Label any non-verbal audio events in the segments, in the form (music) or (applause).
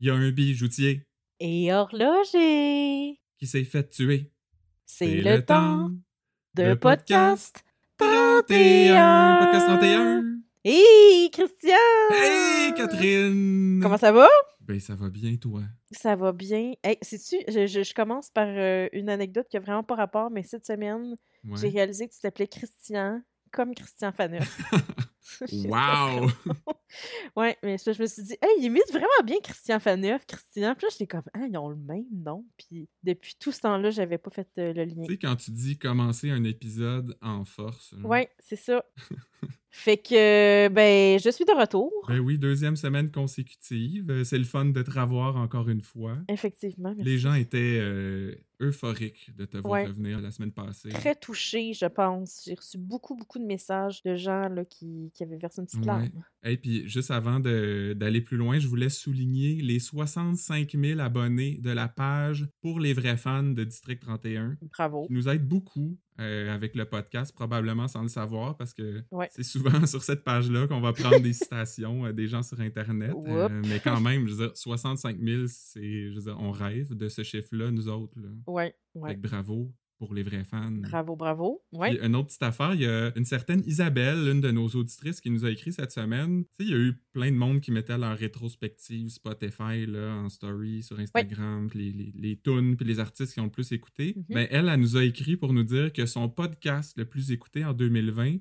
Il y a un bijoutier Et horloger. qui s'est fait tuer. C'est le, temps de le podcast 31! Podcast 31! Hey, Christian! Hey, Catherine! Comment ça va? Ben, ça va bien, toi. Ça va bien. Hey, sais-tu, je, je- je commence par euh, une anecdote qui a vraiment pas rapport, mais cette semaine, Ouais. j'ai réalisé que tu t'appelais Christian, comme Christian Faneuf. (laughs) (laughs) Wow! (laughs) ouais, mais ça, je me suis dit, hey, il imite vraiment bien Christian Faneuf, Christian. Puis là, j'étais comme, ah, ils ont le même nom. Puis depuis tout ce temps-là, j'avais pas fait euh, le lien. tu sais, quand tu dis commencer un épisode en force. là. Ouais, c'est ça. (laughs) fait que, ben, je suis de retour. Ben oui, deuxième semaine consécutive. Euh, C'est le fun de te revoir encore une fois. Effectivement. merci. Les gens étaient euh, euphoriques de te voir Ouais. revenir la semaine passée. Très touchée, je pense. J'ai reçu beaucoup, beaucoup de messages de gens là, qui, qui avaient versé une petite larme. Et puis, juste avant d'aller plus loin, je voulais souligner les 65 000 abonnés de la page pour les vrais fans de District 31, Bravo. qui nous aide beaucoup euh, avec le podcast, probablement sans le savoir, parce que Ouais. c'est souvent (laughs) sur cette page-là qu'on va prendre des citations euh, des gens sur Internet. Euh, mais quand même, je veux dire, 65 000, c'est, je veux dire, on rêve de ce chiffre-là, nous autres. Là. Ouais, Fait ouais. que bravo pour les vrais fans. Bravo, bravo. Ouais. Puis, une autre petite affaire, il y a une certaine Isabelle, l'une de nos auditrices, qui nous a écrit cette semaine. Tu sais, il y a eu plein de monde qui mettait leur rétrospective Spotify là, en story sur Instagram, puis les, les, les tunes, puis les artistes qui ont le plus écouté. Mhm. Ben, elle, elle nous a écrit pour nous dire que son podcast le plus écouté en 2020,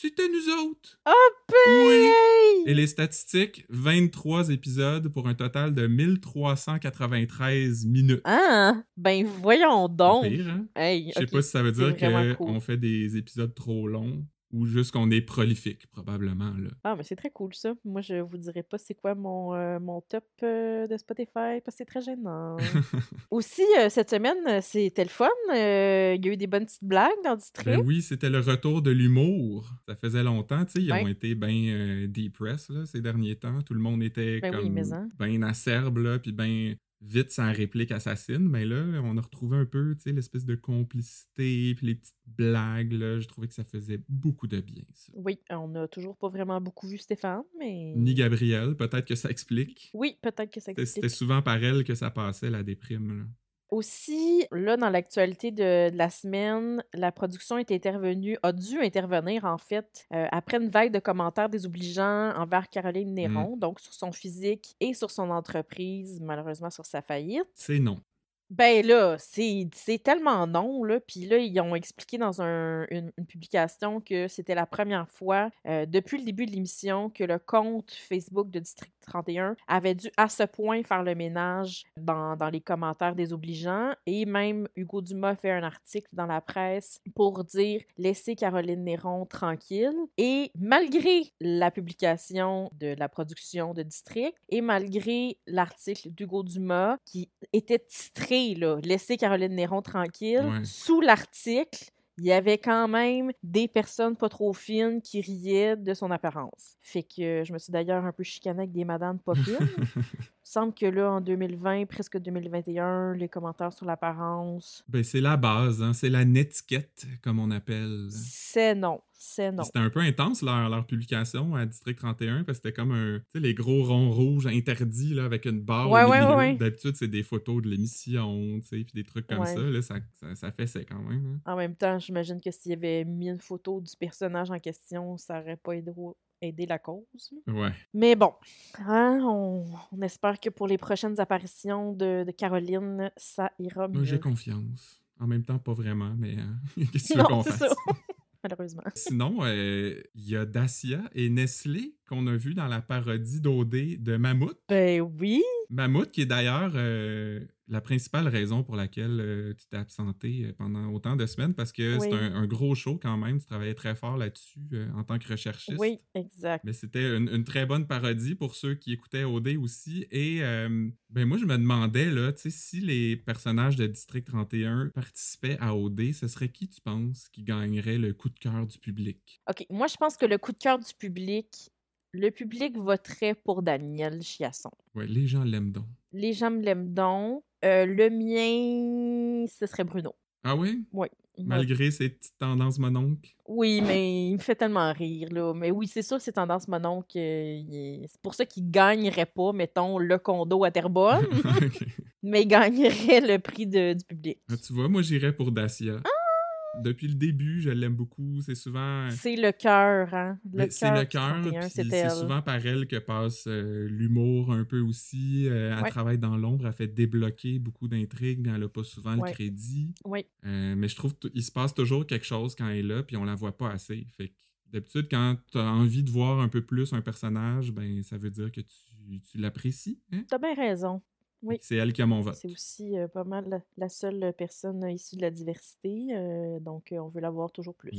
c'était nous autres. Oui. Hey! Et les statistiques, 23 épisodes pour un total de 1393 minutes. Ah! Ben, voyons donc. pire, hein? Hey, Je sais pas si ça veut dire qu'on cool. fait des épisodes trop longs ou juste qu'on est prolifique, probablement. Là. Ah, mais c'est très cool ça. Moi, je vous dirai pas c'est quoi mon, euh, mon top euh, de Spotify parce que c'est très gênant. (laughs) Aussi, euh, cette semaine, c'était le fun. Il y a eu des bonnes petites blagues dans District. ben oui, c'était le retour de l'humour. Ça faisait longtemps, tu sais, ils ont été bien depressed là, ces derniers temps. Tout le monde était Ben oui, comme mais hein. bien acerbe, là, puis bien vite sans réplique assassine. Mais là, on a retrouvé un peu, l'espèce de complicité, puis les petites blagues, là. Je trouvais que ça faisait beaucoup de bien, ça. Oui, on n'a toujours pas vraiment beaucoup vu Stéphane, mais. Ni Gabrielle, peut-être que ça explique. Oui, peut-être que ça C'était- C'était explique. souvent par elle que ça passait, la déprime, là. Aussi, là, dans l'actualité de, de la semaine, la production est intervenue, a dû intervenir, en fait, euh, après une vague de commentaires désobligeants envers Caroline Néron, donc sur son physique et sur son entreprise, malheureusement sur sa faillite. C'est non. Ben là, c'est tellement non, là. Puis là, ils ont expliqué dans un- une, publication que c'était la première fois euh, depuis le début de l'émission que le compte Facebook de District 31 avait dû à ce point faire le ménage dans, dans les commentaires désobligeants. Et même Hugo Dumas fait un article dans la presse pour dire laissez Caroline Néron tranquille. Et malgré la publication de la production de District et malgré l'article d'Hugo Dumas qui était titré là, Laissez Caroline Néron tranquille. Ouais. Sous l'article, il y avait quand même des personnes pas trop fines qui riaient de son apparence. Fait que euh, je me suis d'ailleurs un peu chicanée avec des madames pas fines. (laughs) Il semble que là, en 2020, presque 2021, les commentaires sur l'apparence, Ben, c'est la base, hein. c'est la netiquette, comme on appelle. c'est non. C'est non. C'était un peu intense leur, leur publication à District 31 parce que c'était comme un, tu sais, les gros ronds rouges interdits là, avec une barre Ouais, au ouais, milieu. ouais, ouais. D'habitude, c'est des photos de l'émission, tu sais, puis des trucs comme ça. Là, ça, ça, ça fait ça quand même. hein. En même temps, j'imagine que s'il y avait mis une photo du personnage en question, ça aurait pas aidé, aidé la cause. Ouais. Mais bon, hein, on, on espère que pour les prochaines apparitions de, de Caroline, ça ira Moi, mieux. j'ai confiance. En même temps, pas vraiment, mais euh, (laughs) qu'est-ce que tu veux qu'on fasse? ça. (laughs) Malheureusement. Sinon, euh, il y a Dacia et Nestlé qu'on a vu dans la parodie d'OD de Mammouth. Ben oui. Mammouth, qui est d'ailleurs euh, la principale raison pour laquelle euh, tu t'es absenté euh, pendant autant de semaines, parce que c'est un, un gros show quand même. Tu travaillais très fort là-dessus euh, en tant que recherchiste. Oui, exact. Mais c'était une, une très bonne parodie pour ceux qui écoutaient OD aussi. Et ben moi, je me demandais, là, tu sais, si les personnages de District 31 participaient à OD, ce serait qui, tu penses, qui gagnerait le coup de cœur du public? OK, moi, je pense que le coup de cœur du public, le public voterait pour Daniel Chiasson. Ouais, les gens l'aiment donc. Les gens me l'aiment donc. Euh, le mien, ce serait Bruno. Ah oui? Ouais. Malgré ses petites tendances mononques? Oui, mais il me fait tellement rire, là. Mais oui, c'est sûr, c'est tendance monon que il est- c'est pour ça qu'il gagnerait pas, mettons, le condo à Terrebonne, (laughs) mais il gagnerait le prix de- du public. Ah, tu vois, moi j'irais pour Dacia. Ah! Depuis le début, je l'aime beaucoup. C'est souvent. C'est le cœur, hein. Ben, c'est le cœur, 31, puis c'est souvent par elle que passe euh, l'humour un peu aussi. Euh, elle Ouais. travaille dans l'ombre, elle fait débloquer beaucoup d'intrigues, mais elle a pas souvent Ouais. le crédit. Oui, Euh, mais je trouve qu'il se passe toujours quelque chose quand elle est là, puis on la voit pas assez. Fait que d'habitude, quand tu as envie de voir un peu plus un personnage, ben ça veut dire que tu, tu l'apprécies. Hein? t'as bien raison. Oui. C'est elle qui a mon vote. C'est aussi euh, pas mal la, seule personne issue de la diversité, euh, donc on veut la voir toujours plus.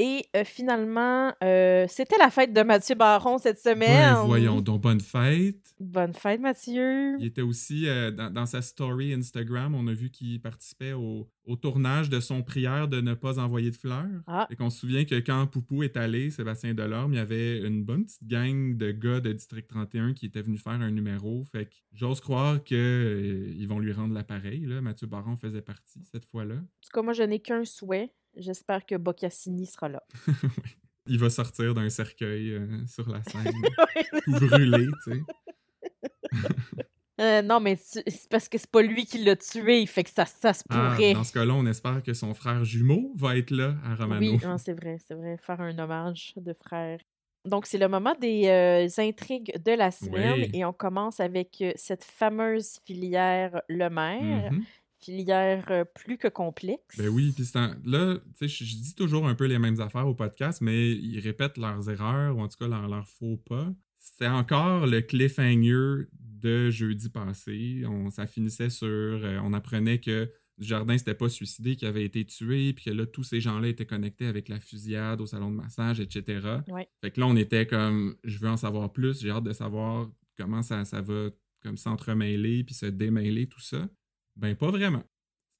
Et euh, finalement, euh, c'était la fête de Mathieu Baron cette semaine. Ben, voyons donc, bonne fête. Bonne fête, Mathieu. Il était aussi euh, dans, dans sa story Instagram, on a vu qu'il participait au, au tournage de son prière de ne pas envoyer de fleurs. Ah. Et qu'on se souvient que quand Poupou est allé, Sébastien Delorme, il y avait une bonne petite gang de gars de District 31 qui étaient venus faire un numéro. Fait que j'ose croire qu'ils vont lui rendre l'appareil. Mathieu Baron faisait partie cette fois-là. En tout cas, moi, je n'ai qu'un souhait. J'espère que Boccassini sera là. (laughs) Il va sortir d'un cercueil euh, sur la (laughs) scène, brûlé, tu sais. (laughs) Euh, non, mais tu- c'est parce que c'est pas lui qui l'a tué, fait que ça, ça se Ah, pourrait. dans ce cas-là, on espère que son frère jumeau va être là à Romano. oui, hein, c'est vrai, c'est vrai. Faire un hommage de frère. Donc, c'est le moment des euh, intrigues de la semaine Oui. et on commence avec cette fameuse filière Lemaire, Mhm. Filière euh, plus que complexe. Ben oui, puis là, tu sais, je dis toujours un peu les mêmes affaires au podcast, mais ils répètent leurs erreurs, ou en tout cas leurs, leurs faux pas. C'est encore le cliffhanger de jeudi passé. On, ça finissait sur... euh, on apprenait que Jardin s'était pas suicidé, qu'il avait été tué, puis que là, tous ces gens-là étaient connectés avec la fusillade au salon de massage, etc. Ouais. Fait que là, on était comme, je veux en savoir plus, j'ai hâte de savoir comment ça, ça va comme s'entremêler, puis se démêler, tout ça. Ben, pas vraiment.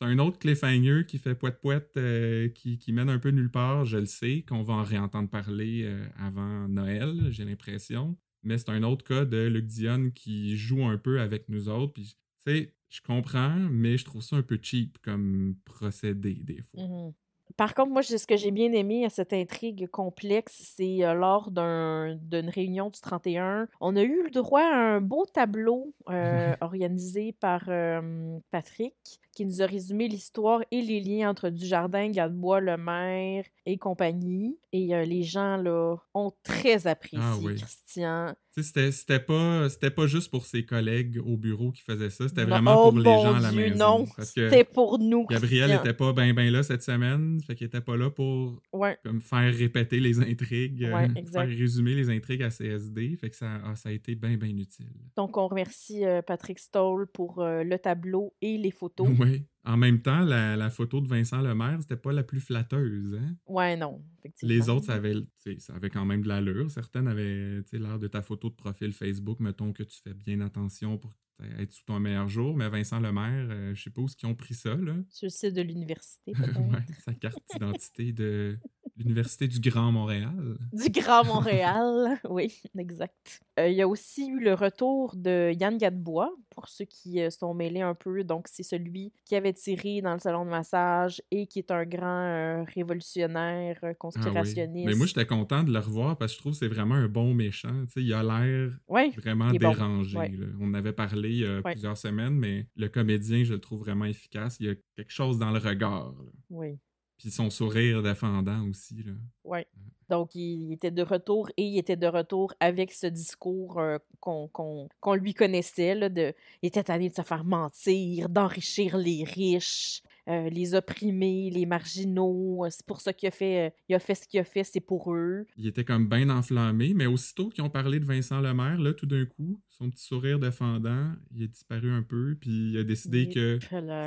C'est un autre cliffhanger qui fait poète-poète, euh, qui, qui mène un peu nulle part, je le sais, qu'on va en réentendre parler euh, avant Noël, j'ai l'impression. Mais c'est un autre cas de Luc Dion qui joue un peu avec nous autres. Puis, tu sais, je comprends, mais je trouve ça un peu cheap comme procédé, des fois. Mhm. Par contre, moi, ce que j'ai bien aimé à cette intrigue complexe, c'est euh, lors d'un- d'une réunion du 31, on a eu le droit à un beau tableau euh, (laughs) organisé par euh, Patrick, qui nous a résumé l'histoire et les liens entre Dujardin, Gadebois, Le Maire et compagnie. Et euh, les gens, là, ont très apprécié Ah oui. Christian. C'était- pas, pas juste pour ses collègues au bureau qui faisaient ça, c'était vraiment oh pour les mon gens à la Dieu, maison. non, c'était pour nous, Gabriel Christian. était pas ben ben là cette semaine, fait qu'il était pas là pour Ouais. comme faire répéter les intrigues, euh, Ouais, faire résumer les intrigues à CSD, fait que ça, ah, ça a été bien bien utile. Donc, on remercie euh, Patrick Stoll pour le tableau et les photos. Oui. En même temps, la, la photo de Vincent Lemaire, c'était pas la plus flatteuse. Hein? Ouais, non. effectivement. Les autres, ça avait, ça avait quand même de l'allure. Certaines avaient tu sais, l'air de ta photo de profil Facebook. Mettons que tu fais bien attention pour être sous ton meilleur jour. Mais Vincent Lemaire, euh, je sais pas où ils ont pris ça. Là. Sur le site de l'université, (laughs) ouais, sa carte d'identité de l'Université du Grand Montréal. Du Grand Montréal. (laughs) oui, exact. Euh, Il y a aussi eu le retour de Yann Gadebois, pour ceux qui euh, sont mêlés un peu. Donc, c'est celui qui avait tiré dans le salon de massage et qui est un grand euh, révolutionnaire, Ah oui. conspirationniste. Mais moi, j'étais content de le revoir parce que je trouve que c'est vraiment un bon méchant. Tu sais, il a l'air Ouais, vraiment est bon. dérangé. Ouais. On avait parlé il y a plusieurs semaines, mais le comédien, je le trouve vraiment efficace. Il y a quelque chose dans le regard. là. oui. Puis son sourire défendant aussi. Là. Ouais. Donc, il était de retour et il était de retour avec ce discours euh, qu'on qu'on- qu'on lui connaissait. Là, de, il était tanné de se faire mentir, d'enrichir les riches, euh, les opprimés, les marginaux. C'est pour ça qu'il a fait, il a fait ce qu'il a fait, c'est pour eux. Il était comme bien enflammé, mais aussitôt qu'ils ont parlé de Vincent Lemaire, là, tout d'un coup, son petit sourire défendant, il est disparu un peu, puis il a décidé que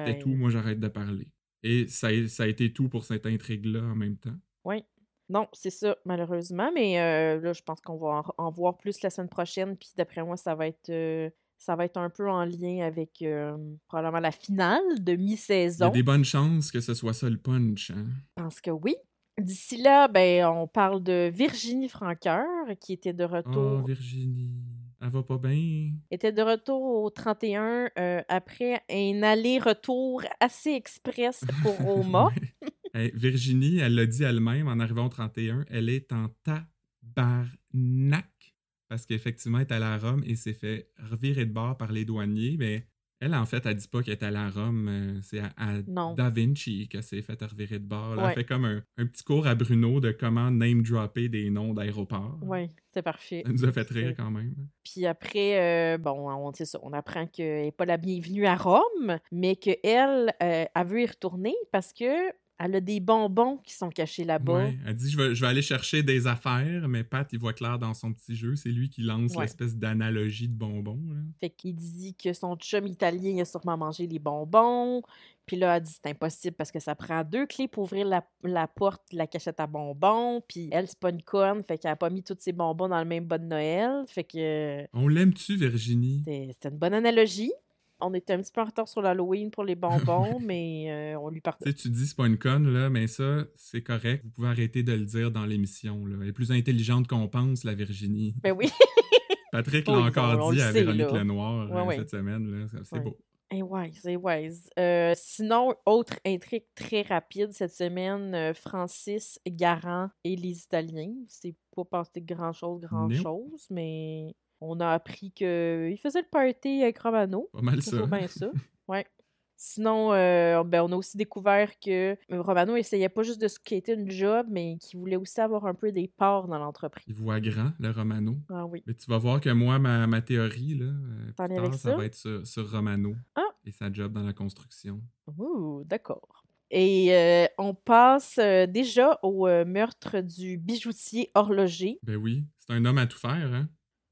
c'était tout, moi j'arrête de parler. Et ça a, ça a été tout pour cette intrigue-là en même temps. Oui. Non, c'est ça, malheureusement. Mais euh, là, je pense qu'on va en, en voir plus la semaine prochaine. Puis d'après moi, ça va être. euh, ça va être un peu en lien avec euh, probablement la finale de Il y a mi-saison. des bonnes chances que ce soit ça le punch. Hein? Je pense que oui. D'ici là, ben, on parle de Virginie Franqueur, qui était de Oh, retour, Virginie, elle va pas bien. était de retour au 31 euh, après un aller-retour assez express pour (laughs) Roma. Hey, Virginie, elle l'a dit elle-même en arrivant au 31, elle est en tabarnak parce qu'effectivement, elle est allée à Rome et s'est fait revirer de bord par les douaniers. Mais elle, en fait, elle dit pas qu'elle est allée à Rome. euh, C'est à. Da Vinci qu'elle s'est fait revirer de bord. Ouais. Elle fait comme un, un petit cours à Bruno de comment name-dropper des noms d'aéroports. Oui, c'est parfait. Ça nous a fait rire quand même. Puis après, euh, bon, on, ça, on apprend qu'elle n'est pas la bienvenue à Rome, mais qu'elle, euh, elle veut y retourner parce que elle a des bonbons qui sont cachés là-bas. Ouais, elle dit je vais, je vais aller chercher des affaires, mais Pat, il voit clair dans son petit jeu. C'est lui qui lance Ouais. l'espèce d'analogie de bonbons. là. Fait qu'il dit que son chum italien a sûrement mangé les bonbons. Puis là, elle dit c'est impossible parce que ça prend deux clés pour ouvrir la, la porte de la cachette à bonbons. Puis elle, c'est pas une conne, fait qu'elle a pas mis tous ses bonbons dans le même bas de Noël. Fait que On l'aime-tu, Virginie? c'est- c'était une bonne analogie. On était un petit peu en retard sur l'Halloween pour les bonbons, (laughs) mais euh, on lui sais, tu dis c'est pas une conne, là, mais ça, c'est correct. Vous pouvez arrêter de le dire dans l'émission. là. Elle est plus intelligente qu'on pense, la Virginie. Ben oui. (laughs) Patrick Oui, l'a encore on dit à sait, Véronique là. Lenoir Ouais, euh, ouais. cette semaine. là. C'est Ouais. beau. Eh wise, eh wise. Euh, sinon, autre intrigue très rapide cette semaine, euh, Francis, Garant et les Italiens. C'est pas passé grand-chose, grand-chose, mais on a appris qu'il faisait le party avec Romano. Pas mal C'est ça. bien ça. (laughs) Ouais. Sinon, euh, ben, on a aussi découvert que euh, Romano essayait pas juste de se quitter une job, mais qu'il voulait aussi avoir un peu des parts dans l'entreprise. Il voit grand, le Romano. Ah oui. Mais tu vas voir que moi, ma, ma théorie, là, euh, tard, ça ça? va être sur, sur Romano Ah. et sa job dans la construction. Ouh, d'accord. Et euh, on passe euh, déjà au meurtre du bijoutier horloger. Ben oui, c'est un homme à tout faire, hein?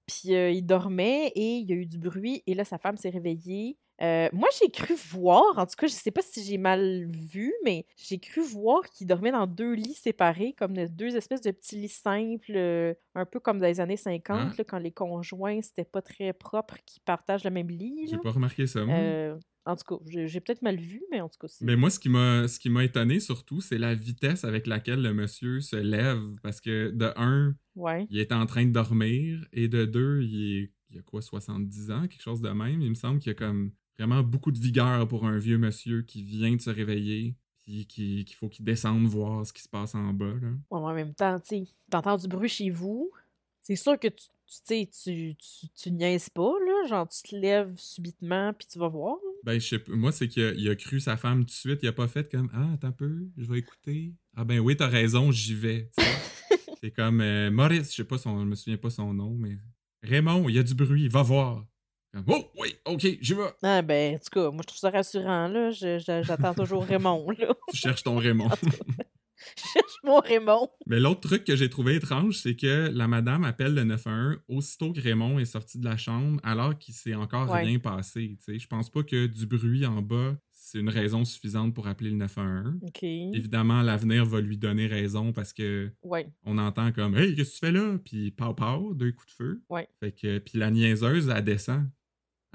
Puis euh, il dormait et il y a eu du bruit. Et là, sa femme s'est réveillée. Euh, moi, j'ai cru voir, en tout cas, je sais pas si j'ai mal vu, mais j'ai cru voir qu'il dormait dans deux lits séparés, comme de- deux espèces de petits lits simples, euh, un peu comme dans les années 50, Ah. là, quand les conjoints, c'était pas très propre qu'ils partagent le même lit. J'ai pas remarqué ça, moi. Euh, en tout cas, j'ai peut-être mal vu, mais en tout cas, c'est... Mais moi, ce qui m'a ce qui m'a étonné surtout, c'est la vitesse avec laquelle le monsieur se lève. Parce que de un, Ouais. il est en train de dormir, et de deux, il, est, il a quoi, 70 ans, quelque chose de même. Il me semble qu'il y a comme vraiment beaucoup de vigueur pour un vieux monsieur qui vient de se réveiller, puis qui- qu'il faut qu'il descende voir ce qui se passe en bas. Là. Ouais, en même temps, tu sais, t'entends du bruit chez vous, c'est sûr que tu, tu sais, tu, tu, tu niaises pas, là. Genre, tu te lèves subitement, puis tu vas voir. Ben, je sais pas. Moi, c'est qu'il a, il a cru sa femme tout de suite. Il a pas fait comme Ah, attends un peu, je vais écouter. Ah, ben oui, t'as raison, j'y vais. (laughs) c'est comme euh, Maurice, je sais pas son. Je me souviens pas son nom, mais. Raymond, il y a du bruit, va voir. Comme, oh, oui, ok, j'y vais. Ah, ben, en tout cas, moi, je trouve ça rassurant, là. Je- je- J'attends toujours Raymond, là. Tu cherches ton Raymond. Mon Raymond. Mais l'autre truc que j'ai trouvé étrange, c'est que la madame appelle le 911 aussitôt que Raymond est sorti de la chambre, alors qu'il s'est encore Ouais. rien passé. Je pense pas que du bruit en bas, c'est une raison suffisante pour appeler le 911. OK. Évidemment, l'avenir va lui donner raison parce que Ouais. on entend comme Hey, qu'est-ce que tu fais là? Puis pow pow, deux coups de feu. Ouais. Fait que, puis la niaiseuse, elle descend.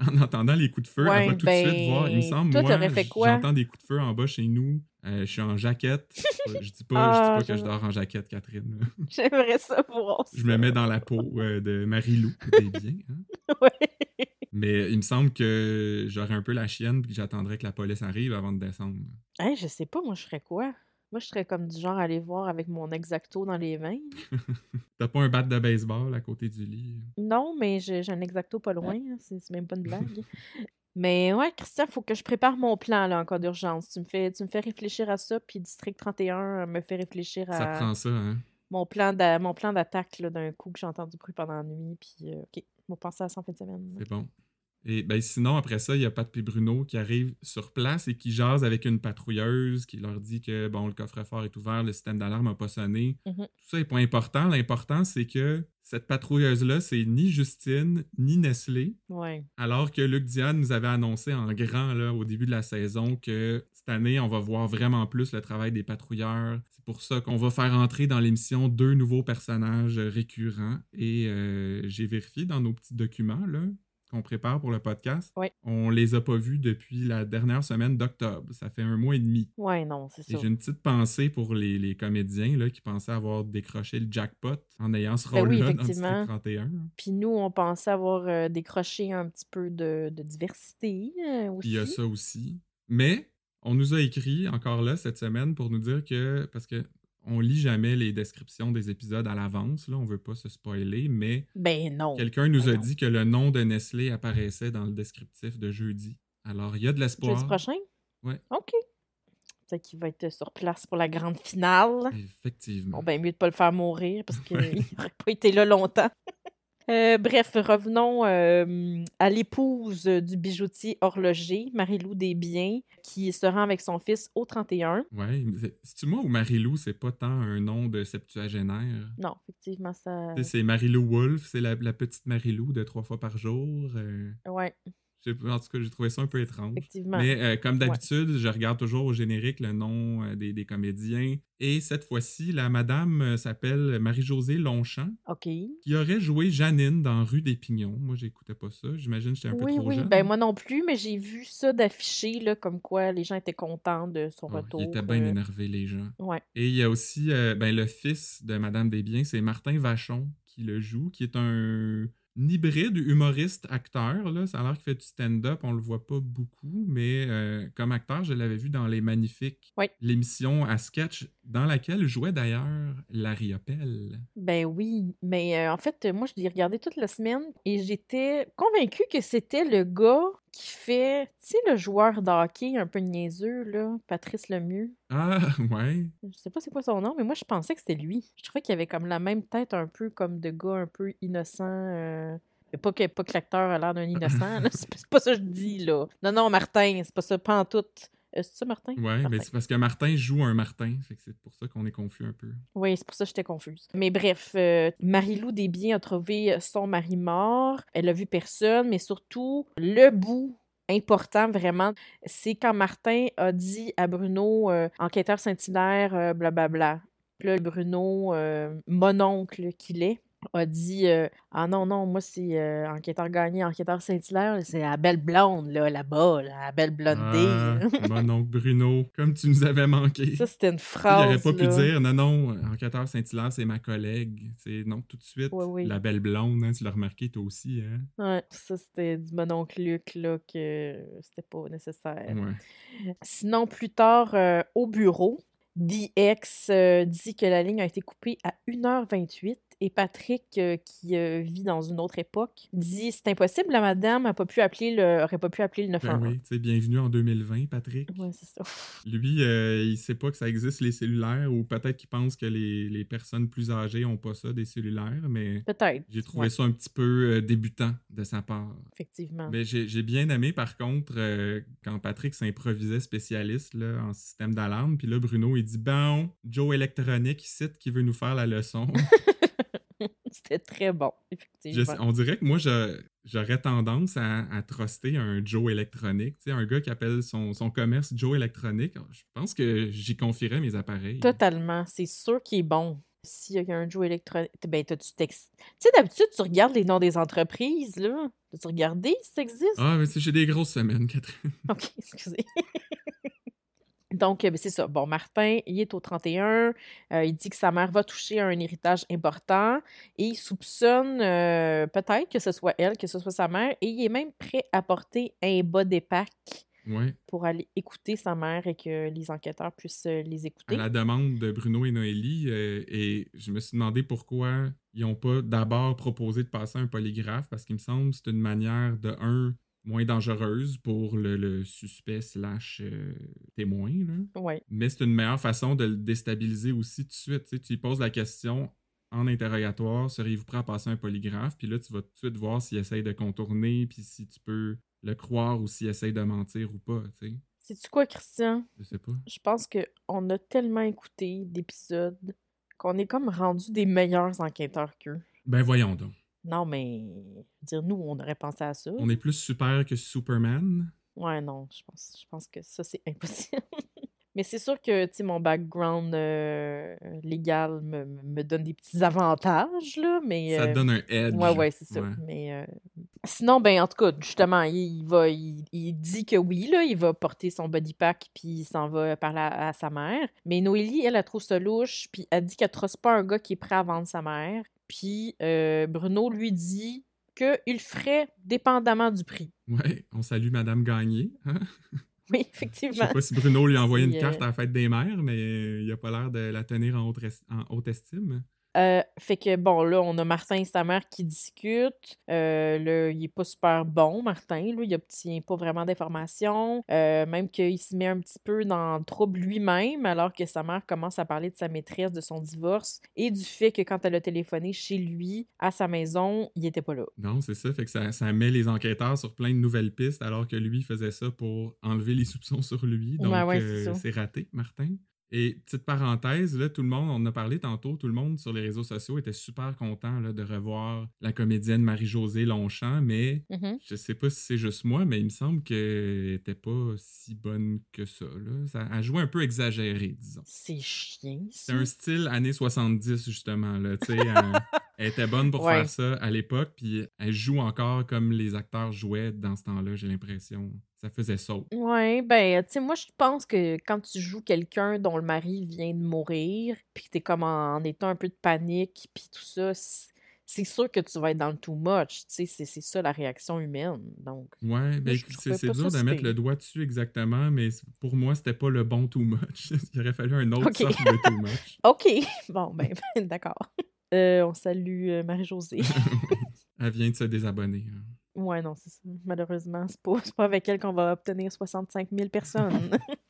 En entendant les coups de feu, elle Ouais, va tout de suite ben, voir. Il me semble, toi, moi, j'entends des coups de feu en bas chez nous. Euh, je suis en jaquette. (laughs) je dis pas, Ah, je dis pas que je dors en jaquette, Catherine. (laughs) J'aimerais ça ça. je me mets dans la peau euh, de Marie-Lou. Des biens, hein. (laughs) Ouais. Mais il me semble que j'aurais un peu la chienne puis que j'attendrais que la police arrive avant de descendre. Hey, je sais pas, moi, je ferais quoi? Moi, je serais comme du genre à aller voir avec mon exacto dans les mains. T'as pas un bat de baseball à côté du lit? Non, mais j'ai un exacto pas loin, là, c'est c'est même pas une blague. Mais ouais, Christian, faut que je prépare mon plan là, en cas d'urgence. Tu me fais, tu me fais réfléchir à ça, puis District 31 me fait réfléchir Ça à prend ça, hein? mon plan d'a- mon plan d'attaque là, d'un coup que j'ai entendu bruit pendant la nuit. Puis euh, ok, on va penser à ça en fin de semaine. C'est bon. Et ben sinon, après ça, il y a Pat et Bruno qui arrivent sur place et qui jasent avec une patrouilleuse qui leur dit que bon, le coffre-fort est ouvert, le système d'alarme n'a pas sonné. Mhm. Tout ça n'est pas important. L'important, c'est que cette patrouilleuse-là, c'est ni Justine, ni Nestlé. Ouais. Alors que Luc Diane nous avait annoncé en grand là, au début de la saison que cette année, on va voir vraiment plus le travail des patrouilleurs. C'est pour ça qu'on va faire entrer dans l'émission deux nouveaux personnages récurrents. Et euh, j'ai vérifié dans nos petits documents là, qu'on prépare pour le podcast. On les a pas vus depuis la dernière semaine d'octobre. Ça fait un mois et demi. Ouais, non, c'est ça. j'ai une petite pensée pour les, les comédiens là, qui pensaient avoir décroché le jackpot en ayant ce Ben oui, rôle-là dans effectivement. District 31. Puis nous, on pensait avoir euh, décroché un petit peu de, de diversité euh, aussi. Il y a ça aussi. Mais on nous a écrit encore là cette semaine pour nous dire que, parce que on lit jamais les descriptions des épisodes à l'avance, là, on veut pas se spoiler, mais Ben non. quelqu'un nous Ben a non. dit que le nom de Nestlé apparaissait dans le descriptif de jeudi. Alors, il y a de l'espoir. Jeudi prochain? Ouais. OK. Peut-être qu'il va être sur place pour la grande finale. Effectivement. Bon, ben mieux de pas le faire mourir parce (laughs) qu'il n'aurait pas été là longtemps. Euh, bref, revenons euh, à l'épouse du bijoutier horloger, Marie-Lou Desbiens, qui se rend avec son fils au 31. Ouais, mais c'est- c'est-tu moi ou Marilou, c'est pas tant un nom de septuagénaire? Non, effectivement, ça. C'est Marilou Wolfe, c'est la, la petite Marilou de trois fois par jour. euh, Ouais, en tout cas, j'ai trouvé ça un peu étrange. effectivement. Mais euh, comme d'habitude, je regarde toujours au générique le nom euh, des, des comédiens. Et cette fois-ci, la madame euh, s'appelle Marie-Josée Longchamp, OK. qui aurait joué Janine dans Rue des Pignons. Moi, j'écoutais pas ça. J'imagine que j'étais un peu Oui, trop oui. jeune. Ben moi non plus, mais j'ai vu ça d'affiché, là, comme quoi les gens étaient contents de son Ah, retour. Ils étaient bien énervés, les gens. Ouais. Et il y a aussi ben, le fils de Madame Desbiens, c'est Martin Vachon qui le joue, qui est un hybride humoriste-acteur. là. Ça a l'air qu'il fait du stand-up, on le voit pas beaucoup, mais euh, comme acteur, je l'avais vu dans Les Magnifiques, Oui. l'émission à sketch dans laquelle jouait d'ailleurs Larry Appel. Ben oui, mais euh, en fait, moi, je l'ai regardé toute la semaine et j'étais convaincue que c'était le gars qui fait, tu sais, le joueur de hockey un peu niaiseux, là, Patrice Lemieux? Ah, (laughs) ouais. Je sais pas c'est quoi son nom, mais moi, je pensais que c'était lui. Je trouvais qu'il avait comme la même tête un peu comme de gars un peu innocent. euh, mais Pas que, pas que l'acteur a l'air d'un (laughs) innocent, là. C'est pas- ça que je dis, là. Non, non, Martin, c'est pas ça, pas en tout. Euh, c'est ça, Martin? Martin. mais c'est parce que Martin joue un Martin, c'est pour ça qu'on est confus un peu. Oui, c'est pour ça que j'étais confuse. Mais bref, euh, Marie-Lou Desbiens a trouvé son mari mort. Elle a vu personne, mais surtout, le bout important vraiment, c'est quand Martin a dit à Bruno, euh, enquêteur Saint-Hilaire, euh, blablabla. Là, Bruno, euh, mon oncle qu'il est, a dit euh, Ah non, non, moi c'est euh, enquêteur gagné, enquêteur Saint-Hilaire, c'est la belle blonde là, là-bas, là, la belle blondée. Ah, (laughs) mon oncle Bruno, comme tu nous avais manqué. ça, c'était une phrase. Il aurait pas pu dire non, non, euh, enquêteur Saint-Hilaire, c'est ma collègue. C'est non, tout de suite. Oui. La belle blonde, hein, tu l'as remarqué toi aussi, hein? Ouais, ça c'était du mon oncle Luc, là, que c'était pas nécessaire. Ouais. Sinon, plus tard, euh, au bureau, DX dit que la ligne a été coupée à 1h28 et Patrick, euh, qui euh, vit dans une autre époque, dit c'est impossible, la madame n'a pas pu appeler le, aurait pas pu appeler le Ben 911. oui, tu sais, bienvenue en 2020, Patrick. Ouais, c'est ça. (laughs) Lui, euh, il sait pas que ça existe les cellulaires ou peut-être qu'il pense que les, les personnes plus âgées ont pas ça, des cellulaires, mais Peut-être. j'ai trouvé Ouais, ça un petit peu euh, débutant de sa part. effectivement. Mais j'ai j'ai bien aimé, par contre, quand Patrick s'improvisait spécialiste là, en système d'alarme. Puis là, Bruno, il dit Bon, Joe électronique ici qui veut nous faire la leçon. (laughs) C'était très bon, effectivement. on dirait que moi, j'aurais tendance à, à truster un Joe électronique. Tu sais, un gars qui appelle son, son commerce Joe électronique. Je pense que j'y confierais mes appareils. Totalement. C'est sûr qu'il est bon. S'il y a un Joe électronique, ben, texte. Tu sais, d'habitude, tu regardes les noms des entreprises, là. As-tu regardé si ça existe? Ah, mais tu j'ai des grosses semaines, Catherine. (laughs) OK, excusez. Donc, euh, ben, c'est ça. Bon, Martin, il est au 31. euh, il dit que sa mère va toucher à un héritage important et il soupçonne euh, peut-être que ce soit elle, que ce soit sa mère, et il est même prêt à porter un bas Ouais. pour aller écouter sa mère et que les enquêteurs puissent les À écouter. la demande de Bruno et Noélie. euh, et je me suis demandé pourquoi ils n'ont pas d'abord proposé de passer un polygraphe parce qu'il me semble que c'est une manière de un moins dangereuse pour le, le suspect slash euh, témoin. Là. Ouais. Mais c'est une meilleure façon de le déstabiliser aussi tout de suite. Tu lui poses la question en interrogatoire, seriez-vous prêt à passer un polygraphe? Puis là, tu vas tout de suite voir s'il essaye de contourner, puis si tu peux le croire ou s'il essaye de mentir ou pas. Sais, Sais-tu quoi, Christian? je sais pas. Je pense qu'on a tellement écouté d'épisodes qu'on est comme rendu des meilleurs enquêteurs qu'eux. Ben voyons donc. Non, mais dire nous, on aurait pensé à ça. On est plus super que Superman? Ouais, non, je pense, je pense que ça, c'est (laughs) impossible. Mais c'est sûr que, tu sais, mon background euh, légal me, me- me donne des petits avantages, là, mais... Ça te euh, donne un edge. Ouais, ouais, c'est ça. Ouais. Mais euh, sinon, ben, en tout cas, justement, il, il va, il, il dit que oui, là, il va porter son body pack, puis il s'en va parler à, à sa mère. Mais Noélie, elle, elle trouve ça louche, puis elle dit qu'elle trosse pas un gars qui est prêt à vendre sa mère. Puis euh, Bruno lui dit qu'il ferait dépendamment du prix. Ouais, on salue Madame Gagné. hein? (laughs) Oui, Je effectivement. sais pas si Bruno lui a envoyé une carte euh, à la fête des mères, mais il a pas l'air de la tenir en haute, res- en haute estime. Euh, fait que bon, là, on a Martin et sa mère qui discutent. Euh, là, il est pas super bon, Martin. Là, il obtient pas vraiment d'informations. Euh, même qu'il se met un petit peu dans le trouble lui-même, alors que sa mère commence à parler de sa maîtresse, de son divorce et du fait que quand elle a téléphoné chez lui, à sa maison, il était pas là. Non, c'est ça. Fait que ça, ça met les enquêteurs sur plein de nouvelles pistes, alors que lui faisait ça pour enlever les soupçons sur lui. Donc, Ouais, ouais, c'est euh, c'est raté, Martin. Et petite parenthèse, là, tout le monde, on en a parlé tantôt, tout le monde sur les réseaux sociaux était super content là, de revoir la comédienne Marie-Josée Longchamp, mais Mhm. je sais pas si c'est juste moi, mais il me semble qu'elle était pas si bonne que ça. Là. ça elle jouait un peu exagéré, disons. C'est chiant, C'est un style années 70, justement. Là, (laughs) elle, était bonne pour Ouais. faire ça à l'époque, puis elle joue encore comme les acteurs jouaient dans ce temps-là, j'ai l'impression. Ça faisait ça. Ouais, ben, tu sais, moi, je pense que quand tu joues quelqu'un dont le mari vient de mourir, puis que t'es comme en, en état un peu de panique, puis tout ça, c'est sûr que tu vas être dans le too much, tu sais, c'est c'est ça la réaction humaine, donc... Ouais, ben, c'est dur de mettre le doigt dessus exactement, mais pour moi, c'était pas le bon too much. (laughs) Il aurait fallu un autre Ok. sorte de too much. (laughs) OK, bon, ben, (laughs) d'accord. Euh, on salue euh, Marie-Josée. (laughs) Elle vient de se désabonner. hein. Ouais, non, c'est ça. Malheureusement, c'est pas, (laughs) pas avec elle qu'on va obtenir 65 000 personnes.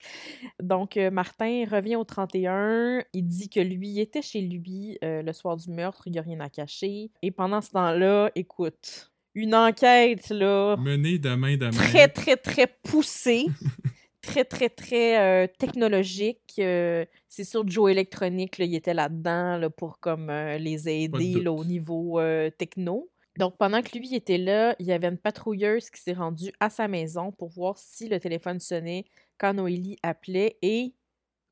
(laughs) Donc, euh, Martin revient au 31. Il dit que lui était chez lui euh, le soir du meurtre, il n'y a rien à cacher. Et pendant ce temps-là, écoute, une enquête, là, Mené de main de main. très, très, très poussée. Très, très, très euh, technologique. Euh, c'est sûr, Joe Electronic, là, il était là-dedans là, pour comme euh, les aider là, au niveau techno. Donc, pendant que lui était là, il y avait une patrouilleuse qui s'est rendue à sa maison pour voir si le téléphone sonnait quand Noélie appelait et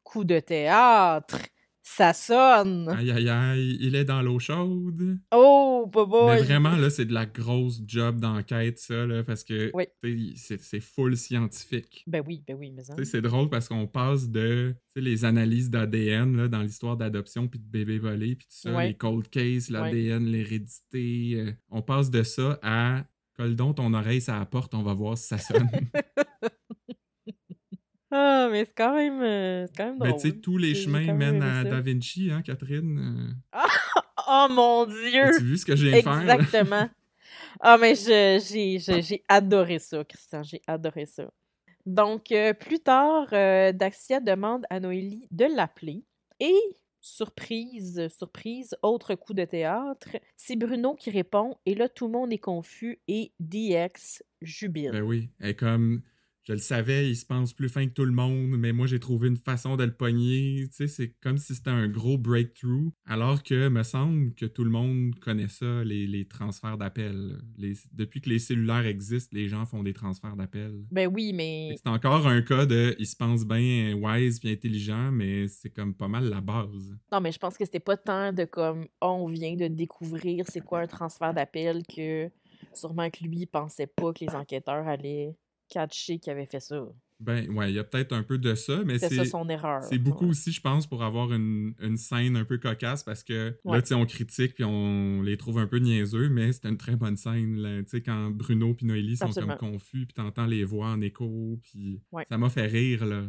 coup de théâtre, ça sonne. Aïe, aïe, aïe, il est dans l'eau chaude. Oh, Mais boy. vraiment, là, c'est de la grosse job d'enquête, ça, là, parce que Oui. c'est full scientifique. Ben oui, ben oui, mais ça. Sais, C'est drôle parce qu'on passe de les analyses d'ADN dans l'histoire d'adoption puis de bébés volés puis tout ça, Ouais. les cold cases, l'ADN, l'hérédité. euh, on passe de ça à colle donc ton oreille ça apporte, on va voir si ça sonne. (laughs) Ah, mais c'est quand même, euh, c'est quand même Mais tu sais, tous les J'ai- j'ai chemins mènent à. Da Vinci, hein, Catherine? (laughs) Oh mon Euh, Dieu! As-tu vu ce que faire? là? Exactement. Ah, mais je- j'ai j'ai- j'ai adoré ça, Christian. J'ai adoré ça. Donc, euh, plus tard, euh, Daxia demande à Noélie de l'appeler. Et, surprise, surprise, autre coup de théâtre, c'est Bruno qui répond. Et là, tout le monde est confus et DX jubile. Ben oui, elle est comme, je le savais, il se pense plus fin que tout le monde, mais moi j'ai trouvé une façon de le pogner. Tu sais, c'est comme si c'était un gros breakthrough, alors que me semble que tout le monde connaît ça, les, les transferts d'appels. Depuis que les cellulaires existent, les gens font des transferts d'appels. Ben oui, mais C'est encore un cas de, il se pense bien wise puis intelligent, mais c'est comme pas mal la base. non, mais je pense que c'était pas tant de comme oh, on vient de découvrir c'est quoi un transfert d'appel que sûrement que lui il pensait pas que les enquêteurs allaient catcher qu'il avait fait ça. Ben ouais, il y a peut-être un peu de ça, mais C'est son erreur. C'est beaucoup ouais. aussi, je pense, pour avoir une, une scène un peu cocasse parce que Ouais. là, tu sais, on critique puis on les trouve un peu niaiseux, mais c'est une très bonne scène. là. Tu sais, quand Bruno puis Noélie sont Absolument. comme confus puis t'entends les voix en écho, puis Ouais. ça m'a fait rire, là.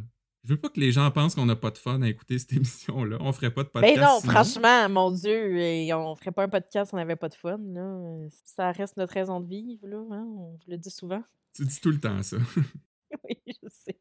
Je veux pas que les gens pensent qu'on n'a pas de fun à écouter cette (laughs) émission-là. On ferait pas de podcast. Ben non, sinon. franchement, mon Dieu, et on ferait pas un podcast si on n'avait pas de fun. Là. Ça reste notre raison de vivre, là, hein, on le dit souvent. (laughs) Tu dis tout le temps ça. (laughs) oui, je sais.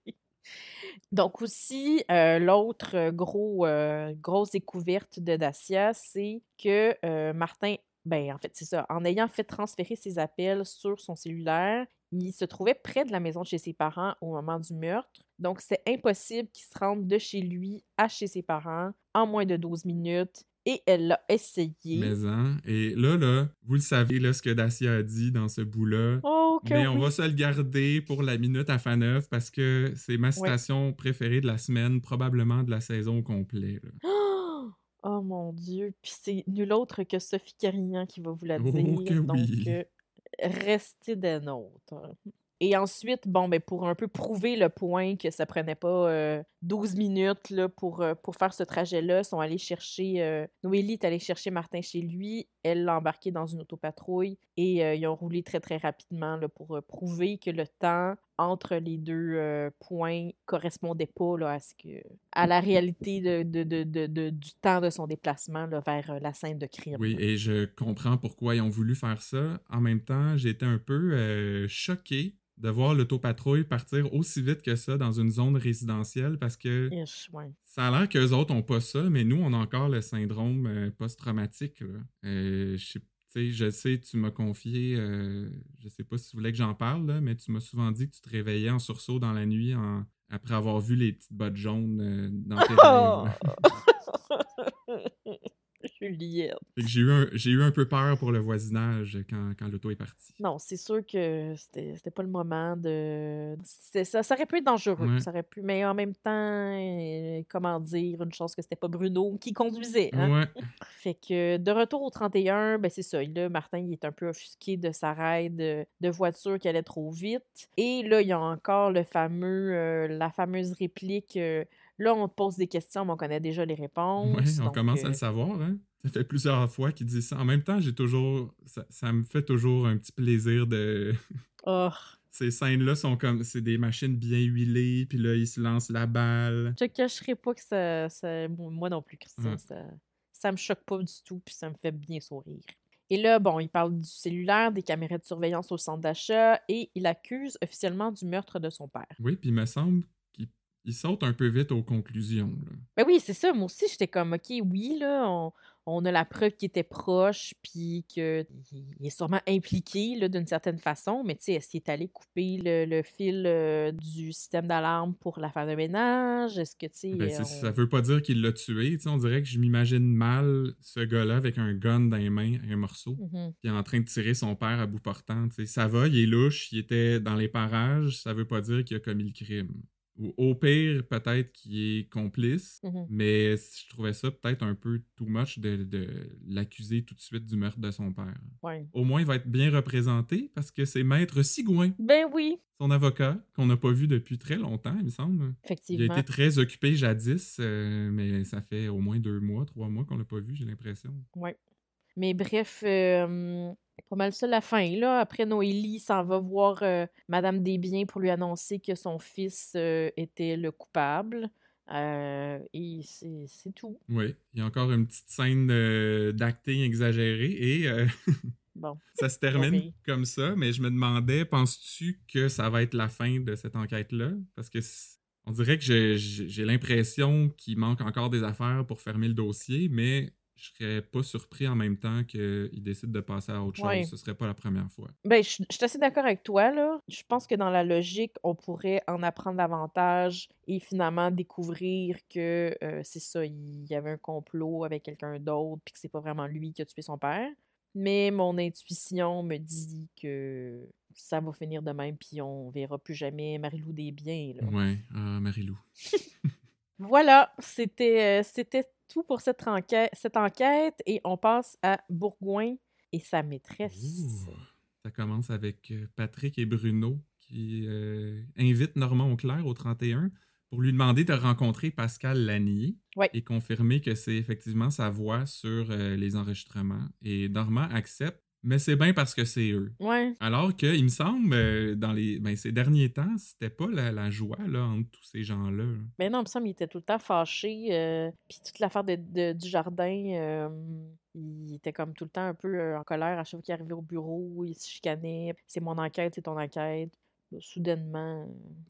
Donc aussi, euh, l'autre gros, euh, grosse découverte de Dacia, c'est que euh, Martin, ben en fait, c'est ça, en ayant fait transférer ses appels sur son cellulaire, il se trouvait près de la maison de chez ses parents au moment du meurtre. Donc, c'est impossible qu'il se rende de chez lui à chez ses parents en moins de 12 minutes. Et elle l'a essayé. Mais hein. Et là, là, vous le savez, là, ce que Dacia a dit dans ce bout-là. Oh, Mais on oui. va se le garder pour la minute à Faneuf parce que c'est ma citation préférée de la semaine, probablement de la saison au complet. là. (gasps) Oh mon Dieu. Puis c'est nul autre que Sophie Carignan qui va vous la Oh, dire. que Donc, oui. euh, restez des nôtres. Et ensuite, bon, ben, pour un peu prouver le point que ça prenait pas euh, 12 minutes là, pour, euh, pour faire ce trajet-là, sont allés chercher. euh, Noélie est allée chercher Martin chez lui elle l'a embarqué dans une autopatrouille et euh, ils ont roulé très très rapidement là, pour euh, prouver que le temps entre les deux euh, points correspondait pas là, à, ce que, à la réalité de, de- de- du temps de son déplacement là, vers euh, la scène de crime. Oui, et je comprends pourquoi ils ont voulu faire ça. En même temps, été un peu choqué de voir l'autopatrouille partir aussi vite que ça dans une zone résidentielle parce que Ish, ouais. ça a l'air qu'eux autres ont pas ça, mais nous, on a encore le syndrome euh, post-traumatique. Euh, je sais tu sais, je sais, tu m'as confié, euh, je sais pas si tu voulais que j'en parle, là, mais tu m'as souvent dit que tu te réveillais en sursaut dans la nuit en- après avoir vu les petites bottes jaunes euh, dans tes Oh! rêves. (laughs) (laughs) Juliette. J'ai eu, un- j'ai eu un peu peur pour le voisinage quand, quand l'auto est partie. Non, c'est sûr que c'était c'était pas le moment de. Ça, ça aurait pu être dangereux. Ouais. Ça aurait pu... Mais en même temps, euh, comment dire, une chance que c'était pas Bruno qui conduisait. hein. Ouais, (laughs) Fait que de retour au 31, ben c'est ça. Là, Martin, il est un peu offusqué de sa raide de, de voiture qui allait trop vite. Et là, il y a encore le fameux, euh, la fameuse réplique. euh, là, on te pose des questions, mais on connaît déjà les réponses. ouais, on donc, commence à euh, le savoir. Hein? Ça fait plusieurs fois qu'il dit ça. En même temps, j'ai toujours. Ça, ça me fait toujours un petit plaisir de. (laughs) oh, Ces scènes-là sont comme. C'est des machines bien huilées, puis là, ils se lancent la balle. Je cacherai pas que ça, ça- Moi non plus, Christian. Ça, ça me choque pas du tout, puis ça me fait bien sourire. Et là, bon, il parle du cellulaire, des caméras de surveillance au centre d'achat, et il accuse officiellement du meurtre de son père. Oui, puis il me semble qu'il il saute un peu vite aux conclusions. Là. Ben oui, c'est ça. Moi aussi, j'étais comme, OK, oui, là, on, on a la preuve qu'il était proche, puis qu'il est sûrement impliqué, d'une certaine façon. Mais tu sais, est-ce qu'il est allé couper le, le fil euh, du système d'alarme pour la femme de ménage? Est-ce que, tu sais... Ben, on- Ça veut pas dire qu'il l'a tué. tu sais, On dirait que je m'imagine mal ce gars-là avec un gun dans les mains, un morceau, Mhm. puis en train de tirer son père à bout portant. tu sais. Ça va, il est louche, il était dans les parages, ça veut pas dire qu'il a commis le crime. Ou au pire, peut-être qu'il est complice, Mhm. mais je trouvais ça peut-être un peu too much de, de l'accuser tout de suite du meurtre de son père. Ouais. Au moins, il va être bien représenté parce que c'est Maître Sigouin, Ben oui, son avocat, qu'on n'a pas vu depuis très longtemps, il me semble. Il a effectivement. été très occupé jadis, euh, mais ça fait au moins deux mois, trois mois qu'on l'a pas vu, j'ai l'impression. Ouais. Mais bref, euh, pas mal ça la fin. Là, après, Noélie s'en va voir euh, Madame Desbiens pour lui annoncer que son fils euh, était le coupable. Euh, et c'est tout. Oui, il y a encore une petite scène d'acting exagérée et (laughs) Bon. ça se termine comme ça, mais je me demandais, penses-tu que ça va être la fin de cette enquête-là? Parce que on dirait que j'ai l'impression qu'il manque encore des affaires pour fermer le dossier, mais je serais pas surpris en même temps qu'il décide de passer à autre chose. Ouais. Ce serait pas la première fois. Ben, je je suis assez d'accord avec toi, là. Je pense que dans la logique, on pourrait en apprendre davantage et finalement découvrir que euh, c'est ça, il y avait un complot avec quelqu'un d'autre, puis que c'est pas vraiment lui qui a tué son père. Mais mon intuition me dit que ça va finir de même, puis on verra plus jamais Marie-Lou Desbiens, là. Ouais, ah, Marilou. (laughs) Voilà, c'était euh, c'était tout pour cette enquête, cette enquête et on passe à Bourgoin et sa maîtresse. Ouh. Ça commence avec euh, Patrick et Bruno qui euh, invitent Normand Auclair au 31 pour lui demander de rencontrer Pascal Lanier Ouais. et confirmer que c'est effectivement sa voix sur euh, les enregistrements. Et Normand accepte, mais c'est bien parce que c'est eux. Ouais, Alors que, il me semble, euh, dans les, ben, ces derniers temps, c'était pas la, la joie là, entre tous ces gens-là. là. mais non, il me semble qu'il était tout le temps fâché. euh, Puis toute l'affaire de, de- du jardin, euh, il était comme tout le temps un peu en colère à chaque fois qu'il arrivait au bureau, il se chicanait. C'est mon enquête, c'est ton enquête. Soudainement.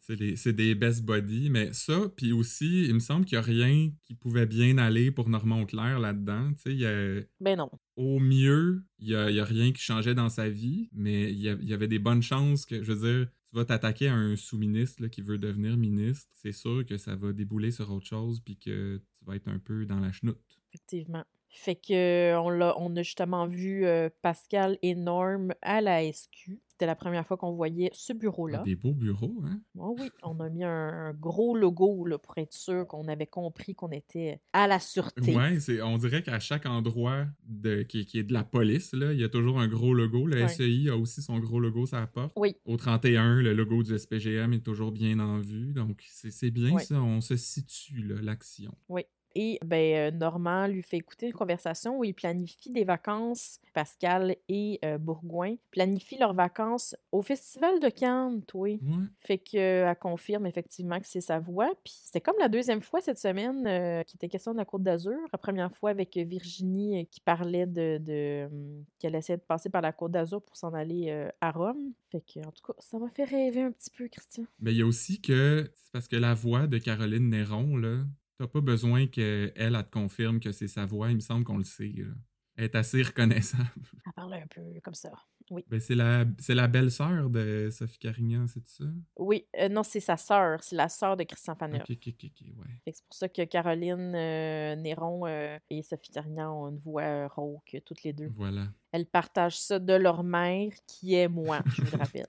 euh, C'est des, best buddies, mais ça, puis aussi, il me semble qu'il n'y a rien qui pouvait bien aller pour Normand Auclair là-dedans. A- Ben non. au mieux, il n'y a, il y a rien qui changeait dans sa vie, mais il y, avait des bonnes chances que, je veux dire, tu vas t'attaquer à un sous-ministre qui veut devenir ministre, c'est sûr que ça va débouler sur autre chose, puis que tu vas être un peu dans la chenoute. Effectivement. Fait que on l'a, on a justement vu euh, Pascal et Norm à la SQ. C'était la première fois qu'on voyait ce bureau-là. Des beaux bureaux, hein? Oh oui, on a mis un, un gros logo là, pour être sûr qu'on avait compris qu'on était à la sûreté. C'est, on dirait qu'à chaque endroit de, qui, qui est de la police, là, il y a toujours un gros logo. Le Ouais. SEI a aussi son gros logo sur la porte. Oui, Au 31, le logo du SPGM est toujours bien en vue. Donc, c'est, bien Ouais. ça. On se situe, là, l'action. oui, Et ben, Normand lui fait écouter une conversation où il planifie des vacances. Pascal et Bourgoin planifient leurs vacances au Festival de Cannes, toi. Ouais. Fait qu'elle confirme effectivement que c'est sa voix. Puis c'était comme la deuxième fois cette semaine qui était question de la Côte d'Azur. La première fois avec Virginie qui parlait de, de hum, qu'elle essayait de passer par la Côte d'Azur pour s'en aller à Rome. Fait que, en tout cas, ça m'a fait rêver un petit peu, Christian. Mais il y a aussi que c'est parce que la voix de Caroline Néron, là, t'as pas besoin qu'elle, elle, te confirme que c'est sa voix. Il me semble qu'on le sait. là. Elle est assez reconnaissable. (laughs) Elle parle un peu comme ça. Oui. Ben, c'est la, c'est la belle-sœur de Sophie Carignan, c'est ça? Oui, euh, non, c'est sa sœur. C'est la sœur de Christian Faneuf. Ok, ok, ok, ok, ouais. Fait que C'est pour ça que Caroline euh, Néron euh, et Sophie Carignan ont une voix rauque, toutes les deux. Voilà. Elles partagent ça de leur mère, qui est moi, je vous le rappelle.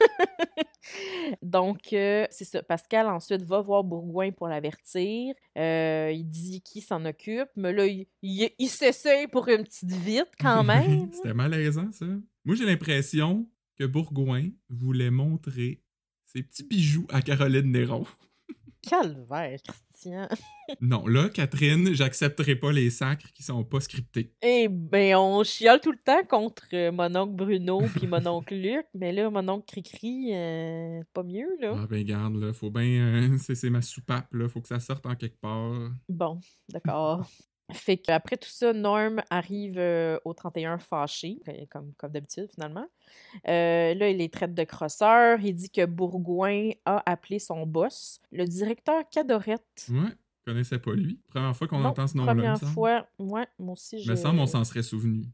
(laughs) Donc, euh, c'est ça. Pascal ensuite va voir Bourgoin pour l'avertir. Euh, il dit qu'il s'en occupe, mais là, il, il, il s'essaye pour une petite vite quand (laughs) même. C'était malaisant, ça. Moi, j'ai l'impression que Bourgoin voulait montrer ses petits bijoux à Caroline Néron. Calvaire, Christian. (laughs) Non, là, Catherine, j'accepterai pas les sacres qui sont pas scriptés. Eh ben, on chiale tout le temps contre euh, mon oncle Bruno puis mon (laughs) oncle Luc, mais là, mon oncle Cricri, euh, pas mieux, là. Ah ben garde, là, faut bien... euh, c'est c'est ma soupape, là, faut que ça sorte en quelque part. Bon, d'accord. (laughs) Fait qu'après tout ça, Norm arrive euh, au 31 fâché, euh, comme, comme d'habitude finalement. Euh, là, il les traite de crosseur. Il dit que Bourgoin a appelé son boss, le directeur Cadorette. Ouais, je connaissais pas lui. Première fois qu'on entend ce nom-là, première fois. Ouais, moi aussi, je... Me semble on s'en serait souvenu.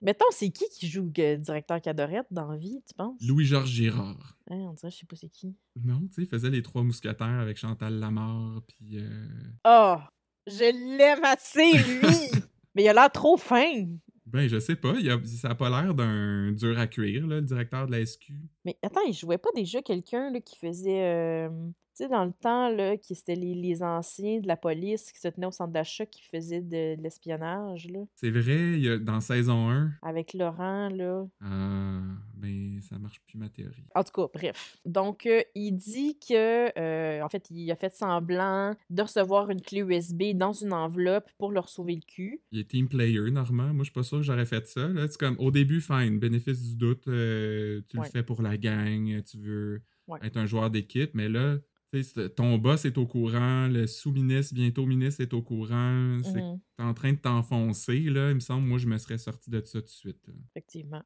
Mettons, c'est qui qui joue directeur Cadorette dans la vie, tu penses? Louis-Georges Girard. Hein, on dirait, je sais pas c'est qui. Non, tu sais, il faisait les trois mousquetaires avec Chantal Lamarre, puis... Oh! Je l'aime assez, lui! (laughs) Mais il a l'air trop fin! Ben, je sais pas, il a... ça a pas l'air d'un dur à cuire, là, le directeur de la SQ. Mais attends, il jouait pas déjà quelqu'un qui faisait. euh, sais, dans le temps, là, qui c'était les, les anciens de la police qui se tenaient au centre d'achat qui faisaient de, de l'espionnage, là. C'est vrai, il y a, dans saison 1, Avec Laurent, là. ah, ben, ça marche plus ma théorie. En tout cas, bref. Donc, euh, il dit que, euh, en fait, il a fait semblant de recevoir une clé USB dans une enveloppe pour leur sauver le cul. Il est team player, Normand. Moi, je suis pas sûr que j'aurais fait ça. Là. C'est comme, au début, fine, bénéfice du doute, euh, tu Ouais. le fais pour la gang, tu veux Ouais. être un joueur d'équipe, mais là, ton boss est au courant, le sous-ministre, bientôt ministre, est au courant. C'est Mhm, t'es en train de t'enfoncer, là. Il me semble, moi, je me serais sorti de ça tout de suite. là. effectivement.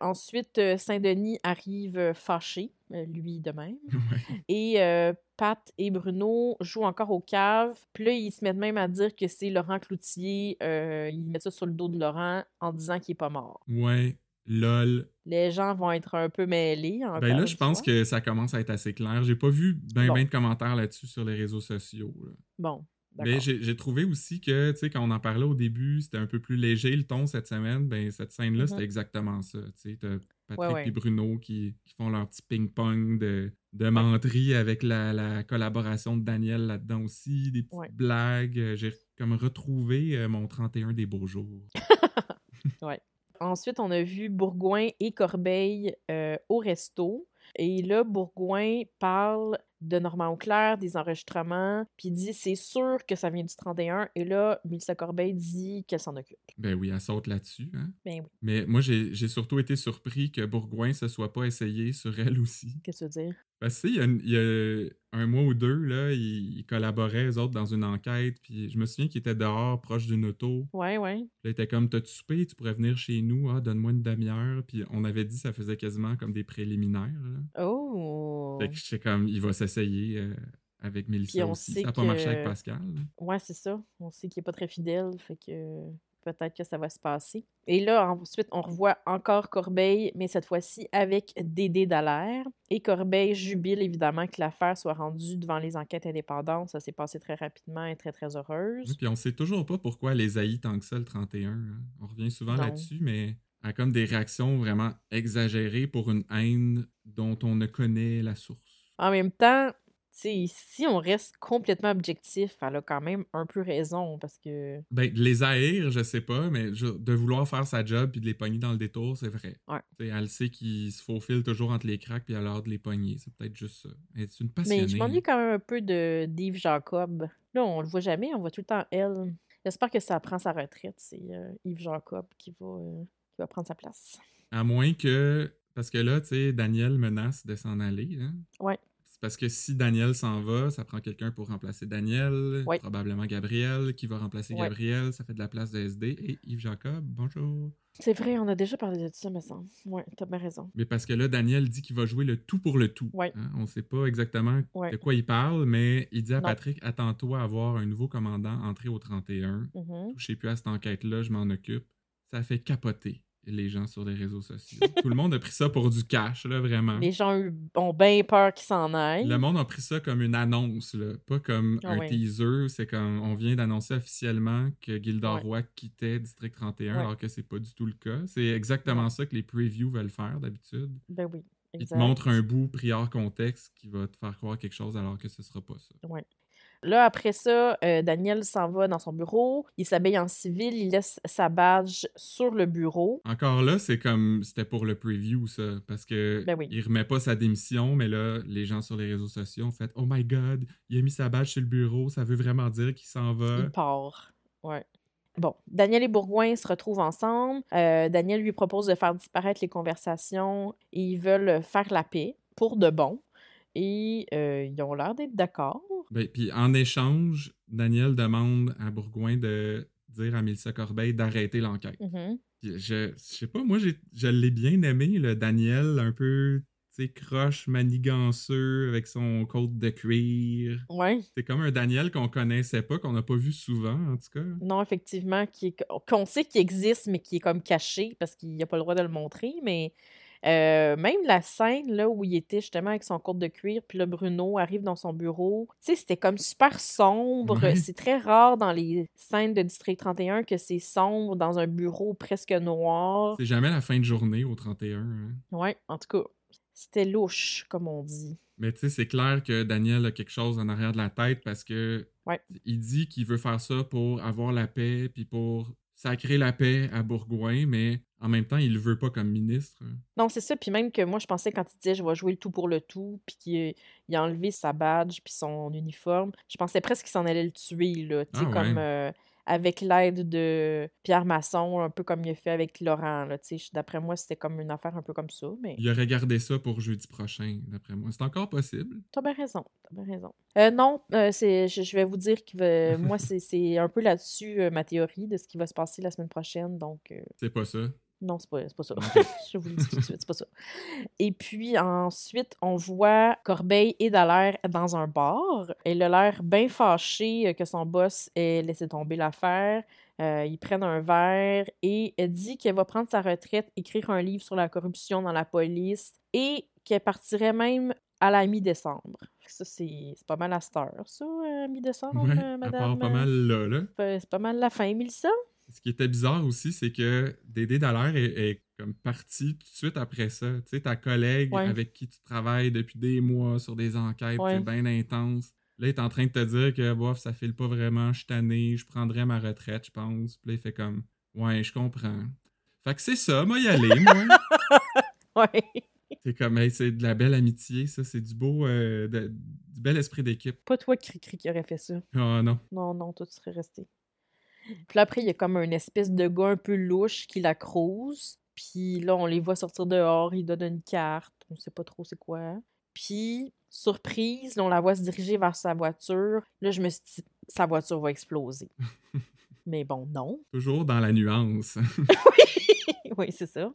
Ensuite, euh, Saint-Denis arrive euh, fâché, euh, lui de même. (laughs) Et euh, Pat et Bruno jouent encore au cave. Puis là, ils se mettent même à dire que c'est Laurent Cloutier. Euh, ils mettent ça sur le dos de Laurent en disant qu'il est pas mort. Ouais, lol. Les gens vont être un peu mêlés. Encore Ben là, je pense que ça commence à être assez clair. J'ai pas vu ben Bon. ben de commentaires là-dessus sur les réseaux sociaux. là. Bon, Mais j'ai trouvé aussi que, tu sais, quand on en parlait au début, c'était un peu plus léger le ton cette semaine. Ben, cette scène-là, c'était exactement ça. Tu sais, Patrick Ouais, ouais. et Bruno qui, qui font leur petit ping-pong de, de menterie avec la, la collaboration de Daniel là-dedans aussi, des petites Ouais. blagues. J'ai comme retrouvé euh, mon 31 des beaux jours. (laughs) Ensuite, on a vu Bourgoin et Corbeil euh, au resto. Et là, Bourgoin parle de Normand Auclair, des enregistrements, puis il dit c'est sûr que ça vient du 31. Et là, Mélissa Corbeil dit qu'elle s'en occupe. Ben oui, elle saute là-dessus. Hein? Ben oui, Mais moi, j'ai surtout été surpris que Bourgoin se soit pas essayé sur elle aussi. qu'est-ce que tu veux dire? Parce que, il y, a il un mois ou deux, là, ils, ils collaboraient, eux autres, dans une enquête. Puis je me souviens qu'ils étaient dehors, proche d'une auto. Ouais, ouais. Là, ils étaient comme, t'as-tu soupé? Tu pourrais venir chez nous. Ah, donne-moi une demi-heure. Puis on avait dit ça faisait quasiment comme des préliminaires. là. Oh! Fait que j'étais comme, il va s'essayer euh, avec Mélissa aussi. Ça n'a pas marché avec Pascal. Ouais, c'est ça. On sait qu'il est pas très fidèle, fait que peut-être que ça va se passer. Et là, ensuite, on revoit encore Corbeil, mais cette fois-ci avec Dédé Dallaire. Et Corbeil jubile évidemment que l'affaire soit rendue devant les enquêtes indépendantes. Ça s'est passé très rapidement et très, très heureuse. Puis on sait toujours pas pourquoi les haït tant que ça, le 31. hein. On revient souvent là-dessus, mais a comme des réactions vraiment exagérées pour une haine dont on ne connaît la source. En même temps, si on reste complètement objectif, elle a quand même un peu raison parce que. Ben, de les haïr, je sais pas, mais je- de vouloir faire sa job puis de les pogner dans le détour, c'est vrai. Ouais. Elle sait qu'ils se faufilent toujours entre les cracks puis elle a l'air de les pogner. C'est peut-être juste ça. Elle est une passionnée. Mais je m'ennuie quand même un peu de d'Yves Jacob. Là, on le voit jamais, on voit tout le temps elle. J'espère que ça prend sa retraite. C'est euh, Yves Jacob qui va, euh, qui va prendre sa place. À moins que. Parce que là, tu sais, Daniel menace de s'en aller. Hein? Ouais. C'est parce que si Daniel s'en va, ça prend quelqu'un pour remplacer Daniel. Probablement Gabriel. Qui va remplacer. Gabriel. Ça fait de la place de SD. Et Yves Jacob, bonjour. C'est vrai, on a déjà parlé de ça, me semble. Ouais, t'as bien raison. Mais parce que là, Daniel dit qu'il va jouer le tout pour le tout. Ouais. Hein, On sait pas exactement de quoi il parle, mais il dit à Non. Patrick Attends-toi à avoir un nouveau commandant entré au 31. Mhm. Touchez plus à cette enquête-là, je m'en occupe. Ça fait capoter les gens sur les réseaux sociaux. Tout le monde a pris ça pour du cash, là, vraiment. Les gens ont bien peur qu'ils s'en aillent. Le monde a pris ça comme une annonce, là, pas comme Ah un teaser. C'est comme on vient d'annoncer officiellement que Ouais. Roy quittait District 31, Ouais. alors que c'est pas du tout le cas. C'est exactement ça que les previews veulent faire d'habitude. Ben oui, Ils te exact. montrent un bout pris hors contexte qui va te faire croire quelque chose alors que ce sera pas ça. Ouais. Là, après ça, euh, Daniel s'en va dans son bureau. Il s'habille en civil. Il laisse sa badge sur le bureau. Encore là, c'est comme c'était pour le preview, ça, parce que Ben oui. il remet pas sa démission, mais là, les gens sur les réseaux sociaux ont fait Oh my god, il a mis sa badge sur le bureau, ça veut vraiment dire qu'il s'en va. Il part. Ouais. Bon, Daniel et Bourgoin se retrouvent ensemble. Euh, Daniel lui propose de faire disparaître les conversations et ils veulent faire la paix pour de bon. Et euh, ils ont l'air d'être d'accord. Ben, puis en échange, Daniel demande à Bourgoin de dire à Mélissa Corbeil d'arrêter l'enquête. Mhm. Puis Je, je sais pas, moi, je l'ai bien aimé, le Daniel, un peu, tu sais, croche, maniganceux, avec son côte de cuir. Ouais. C'est comme un Daniel qu'on connaissait pas, qu'on n'a pas vu souvent, en tout cas. Non, effectivement, qu'on sait qu'il existe, mais qui est comme caché parce qu'il n'a pas le droit de le montrer. Mais euh, même la scène là, où il était justement avec son côte de cuir, puis là, Bruno arrive dans son bureau, tu sais, c'était comme super sombre. C'est très rare dans les scènes de District 31 que c'est sombre dans un bureau presque noir. C'est jamais la fin de journée au 31. hein. Ouais, en tout cas, c'était louche, comme on dit. Mais tu sais, c'est clair que Daniel a quelque chose en arrière de la tête parce que Ouais. il dit qu'il veut faire ça pour avoir la paix puis pour sacrer la paix à Bourgoin, mais en même temps, il le veut pas comme ministre. Non, c'est ça. Puis même que moi, je pensais quand il disait je vais jouer le tout pour le tout, puis qu'il il a enlevé sa badge puis son uniforme, je pensais presque qu'il s'en allait le tuer, là. Tu sais, Ah ouais. comme euh, avec l'aide de Pierre Masson, un peu comme il a fait avec Laurent, d'après moi, c'était comme une affaire un peu comme ça, mais Il aurait gardé ça pour jeudi prochain, d'après moi. C'est encore possible. t'as bien raison. T'as bien raison. Euh, non, euh, c'est, je, vais vous dire que moi, c'est, c'est un peu là-dessus euh, ma théorie de ce qui va se passer la semaine prochaine, donc. euh, C'est pas ça. Non, c'est pas, pas ça. (laughs) Je vous le dis tout de suite, c'est pas ça. Et puis ensuite, on voit Corbeil et Dallaire dans un bar. Elle a l'air bien fâchée que son boss ait laissé tomber l'affaire. Euh, ils prennent un verre et elle dit qu'elle va prendre sa retraite, écrire un livre sur la corruption dans la police et qu'elle partirait même à la mi-décembre. Ça, c'est pas mal à cette heure, ça, euh, mi-décembre, Ouais, euh, madame? pas mal là, là. C'est pas mal la fin, Mélissa? Ce qui était bizarre aussi, c'est que Dédé Dallaire est, est comme parti tout de suite après ça. Tu sais, ta collègue Ouais. avec qui tu travailles depuis des mois sur des enquêtes, Ouais. c'est bien intense. Là, il est en train de te dire que bof, ça file pas vraiment, je suis tanné, je prendrais ma retraite, je pense. Puis là, il fait comme Ouais, je comprends. Fait que c'est ça, moi y aller, moi. (laughs) Ouais. c'est comme hey, c'est de la belle amitié, ça, c'est du beau euh, de- du bel esprit d'équipe. Pas toi, Cricri, qui aurait fait ça. Oh non. Non, non, toi, tu serais resté. Puis là, après, il y a comme une espèce de gars un peu louche qui la crouse. Puis là, on les voit sortir dehors, il donne une carte, on sait pas trop c'est quoi. Puis, surprise, là, on la voit se diriger vers sa voiture. Là, je me suis dit, sa voiture va exploser. (laughs) Mais bon, non. (laughs) Toujours dans la nuance. (laughs) oui, c'est ça.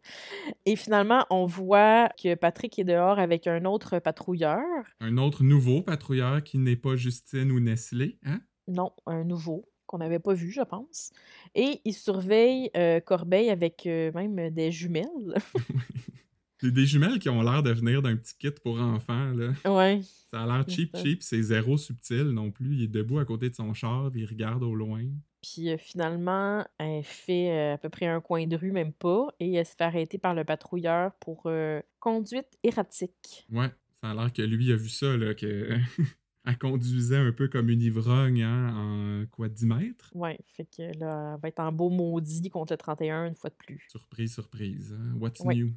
Et finalement, on voit que Patrick est dehors avec un autre patrouilleur. Un autre nouveau patrouilleur qui n'est pas Justine ou Nestlé, hein? Non, un nouveau qu'on n'avait pas vu, je pense. Et il surveille euh, Corbeil avec euh, même des jumelles. (laughs) (laughs) C'est des jumelles qui ont l'air de venir d'un petit kit pour enfants, là. ouais. Ça a l'air cheap, cheap, c'est zéro subtil non plus. Il est debout à côté de son char, il regarde au loin. Puis euh, finalement, elle fait euh, à peu près un coin de rue, même pas, et elle se fait arrêter par le patrouilleur pour euh, conduite erratique. Ouais, ça a l'air que lui a vu ça, là, que Elle conduisait un peu comme une ivrogne, hein, en quoi, 10 mètres? Ouais, fait que là, elle va être en beau maudit contre le 31 une fois de plus. Surprise, surprise. hein. What's Ouais. new?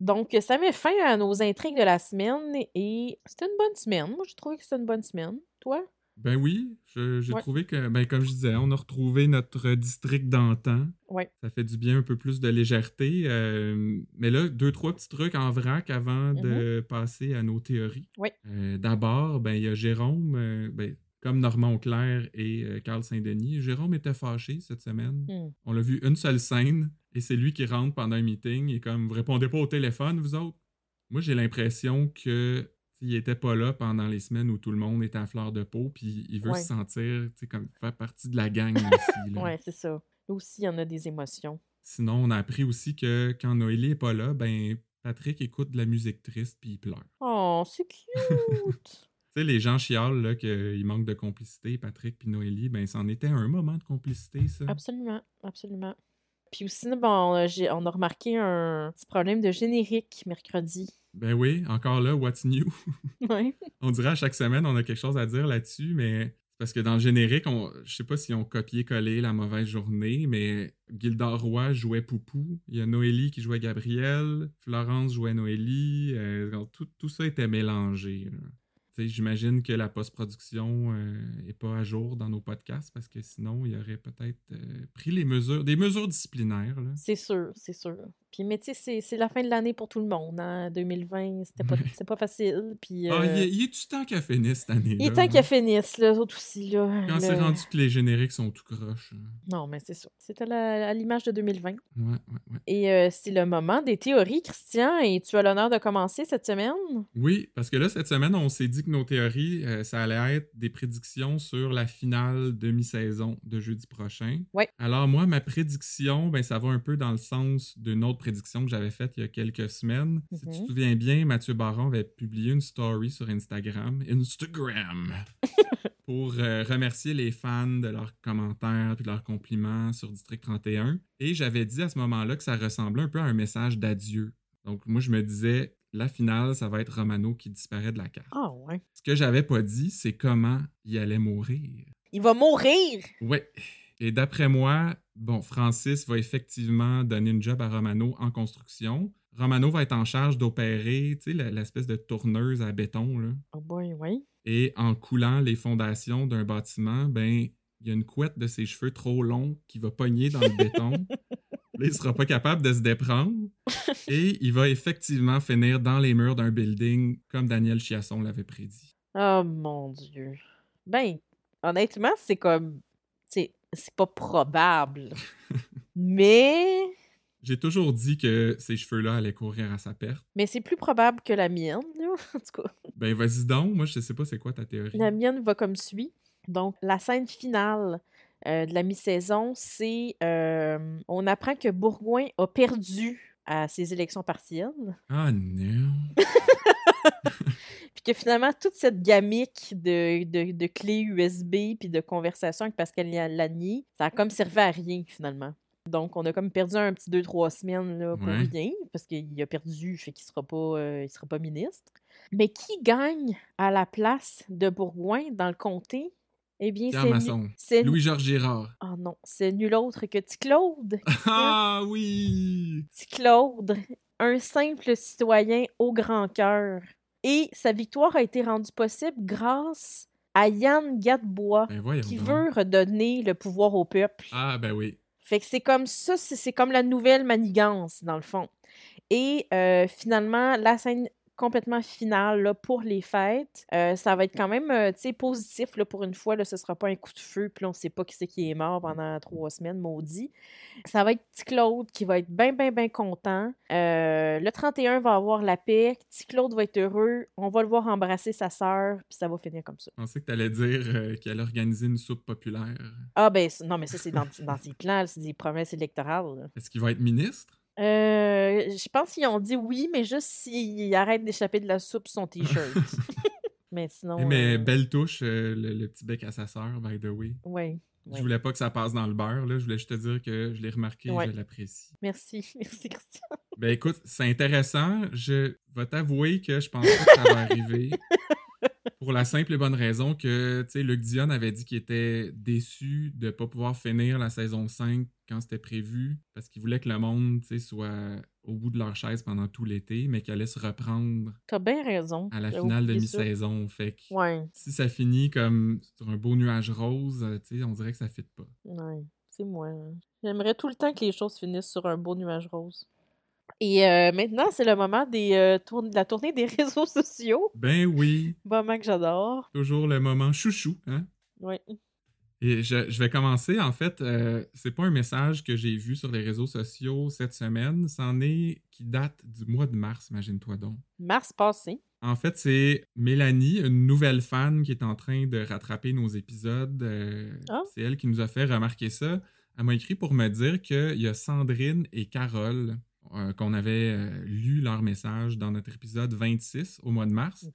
Donc, ça met fin à nos intrigues de la semaine et c'était une bonne semaine. Moi, j'ai trouvé que c'était une bonne semaine. Toi? Ben oui, j'ai Ouais. trouvé que, ben comme je disais, on a retrouvé notre district d'antan. Ouais. Ça fait du bien un peu plus de légèreté. euh, mais là, deux, trois petits trucs en vrac avant de passer à nos théories. Ouais. Euh, D'abord, ben, il y a Jérôme, euh, ben, comme Normand Auclair et Carl Saint-Denis. Jérôme était fâché cette semaine. Hmm. On l'a vu une seule scène et c'est lui qui rentre pendant un meeting et comme vous répondez pas au téléphone, vous autres? Moi, j'ai l'impression que il était pas là pendant les semaines où tout le monde était à fleur de peau, puis il veut Ouais. se sentir, comme faire partie de la gang aussi. Ouais, c'est ça. Là aussi, il y en a des émotions. Sinon, on a appris aussi que quand Noélie est pas là, ben Patrick écoute de la musique triste puis il pleure. Oh, c'est cute! (laughs) Tu sais, les gens chialent qu'il manque de complicité, Patrick puis Noélie, ben c'en était un moment de complicité, ça. absolument, absolument. Puis aussi, bon, j'ai- on a remarqué un petit problème de générique mercredi. Ben oui, encore là, what's new? (laughs) Ouais. On dirait à chaque semaine, on a quelque chose à dire là-dessus, mais c'est parce que dans le générique, on, je sais pas si on copié-collé la mauvaise journée, mais Gildor Roy jouait Poupou. Il y a Noélie qui jouait Gabriel. Florence jouait Noélie. euh, tout, tout ça était mélangé. là. J'imagine que la post-production n'est pas à jour dans nos podcasts parce que sinon, il aurait peut-être euh, pris les mesures, des mesures disciplinaires. C'est sûr, c'est sûr. Puis, mais tu sais, c'est- la fin de l'année pour tout le monde. Hein? 2020, c'était pas, (laughs) pas facile. Puis, Ah, euh, il est- il est-tu temps qu'elle finisse cette année? il est temps qu'elle finisse, là, autres aussi. Là, Quand c'est rendu que les génériques sont tout croches. hein. Non, mais c'est ça. C'était à l'image de 2020. Ouais, ouais, ouais. Et euh, c'est le moment des théories, Christian, et tu as l'honneur de commencer cette semaine? Oui, parce que là, cette semaine, on s'est dit que nos théories, euh, ça allait être des prédictions sur la finale demi-saison de jeudi prochain. Ouais. Alors, moi, ma prédiction, ben, ça va un peu dans le sens d'une autre prédiction que j'avais faite il y a quelques semaines. Si tu Mhm. te souviens bien, Mathieu Baron avait publié une story sur Instagram. Instagram! (laughs) pour euh, remercier les fans de leurs commentaires et de leurs compliments sur District 31. Et j'avais dit à ce moment-là que ça ressemblait un peu à un message d'adieu. Donc, moi, je me disais, la finale, ça va être Romano qui disparaît de la carte. Ah ouais. Ce que j'avais pas dit, c'est comment il allait mourir. Il va mourir! Ouais. Et d'après moi, bon, Francis va effectivement donner une job à Romano en construction. Romano va être en charge d'opérer, tu sais, l'espèce de tourneuse à béton, là. Oh boy, oui. Et en coulant les fondations d'un bâtiment, ben, il y a une couette de ses cheveux trop longs qui va pogner dans le (laughs) béton. Là, il sera pas capable de se déprendre. (laughs) Et il va effectivement finir dans les murs d'un building, comme Daniel Chiasson l'avait prédit. Oh mon Dieu. Ben, honnêtement, c'est comme. C'est pas probable. mais. J'ai toujours dit que ces cheveux-là allaient courir à sa perte. Mais c'est plus probable que la mienne. (laughs) En tout cas. Ben, vas-y donc. Moi, je sais pas c'est quoi ta théorie. La mienne va comme suit. Donc, la scène finale euh, de la mi-saison, c'est. euh, on apprend que Bourgoin a perdu à ses élections partielles. Ah non. (laughs) Que finalement, toute cette gamique de, de, de clés USB puis de conversation avec Pascal Lanier, ça a comme servi à rien, finalement. Donc, on a comme perdu un petit deux, trois semaines là, pour Ouais. rien, parce qu'il a perdu, fait qu'il sera pas, euh, il sera pas ministre. Mais qui gagne à la place de Bourgoin dans le comté? Eh bien, c'est... Louis-Georges Girard. Oh non, c'est nul autre que Petit Claude. (laughs) Ah oui! Petit Claude, un simple citoyen au grand cœur. Et sa victoire a été rendue possible grâce à Yann Gadebois, Ben qui donc. veut redonner le pouvoir au peuple. Ah ben oui. Fait que c'est comme ça, c'est c'est comme la nouvelle manigance, dans le fond. Et euh, finalement, la scène complètement finale là, pour les fêtes, euh, ça va être quand même euh, tu positif là, pour une fois. Là, ce sera pas un coup de feu, puis on sait pas qui c'est qui est mort pendant trois semaines, maudit. Ça va être Petit Claude qui va être bien, bien, bien content. Euh, le 31 va avoir la paix. Petit Claude va être heureux. On va le voir embrasser sa sœur, puis ça va finir comme ça. Je pensais que t'allais dire euh, qu'elle organisait une soupe populaire. Ah, ben, non, mais ça, c'est dans, dans ses plans, c'est des promesses électorales. Est-ce qu'il va être ministre? Euh, je pense qu'ils ont dit oui, mais juste s'il arrête d'échapper de la soupe sur son t-shirt. (laughs) mais sinon. Mais euh, belle touche, euh, le, le petit bec à sa sœur, by the way. ouais, Je voulais pas que ça passe dans le beurre, là. Je voulais juste te dire que je l'ai remarqué Ouais. et je l'apprécie. Merci, (laughs) merci Christian. Ben écoute, c'est intéressant. Je vais t'avouer que je pense pas que ça va (laughs) arriver. Pour la simple et bonne raison que, tu sais, Luc Dion avait dit qu'il était déçu de ne pas pouvoir finir la saison 5 quand c'était prévu, parce qu'il voulait que le monde, tu sais, soit au bout de leur chaise pendant tout l'été, mais qu'elle allait se reprendre T'as bien raison. à la J'avais finale de mi-saison. Fait que Ouais, si ça finit comme sur un beau nuage rose, euh, tu sais, on dirait que ça fit pas. ouais, c'est moi. hein. J'aimerais tout le temps que les choses finissent sur un beau nuage rose. Et euh, maintenant, c'est le moment des, euh, de la tournée des (laughs) réseaux sociaux. Ben oui, Moment que j'adore. toujours le moment chouchou, hein? Ouais. Et je, je vais commencer, en fait, euh, c'est pas un message que j'ai vu sur les réseaux sociaux cette semaine, c'en est qui date du mois de mars, imagine-toi donc. Mars passé. En fait, c'est Mélanie, une nouvelle fan qui est en train de rattraper nos épisodes. euh, Ah. C'est elle qui nous a fait remarquer ça. Elle m'a écrit pour me dire qu'il y a Sandrine et Carole qu'on avait euh, lu leur message dans notre épisode 26 au mois de mars.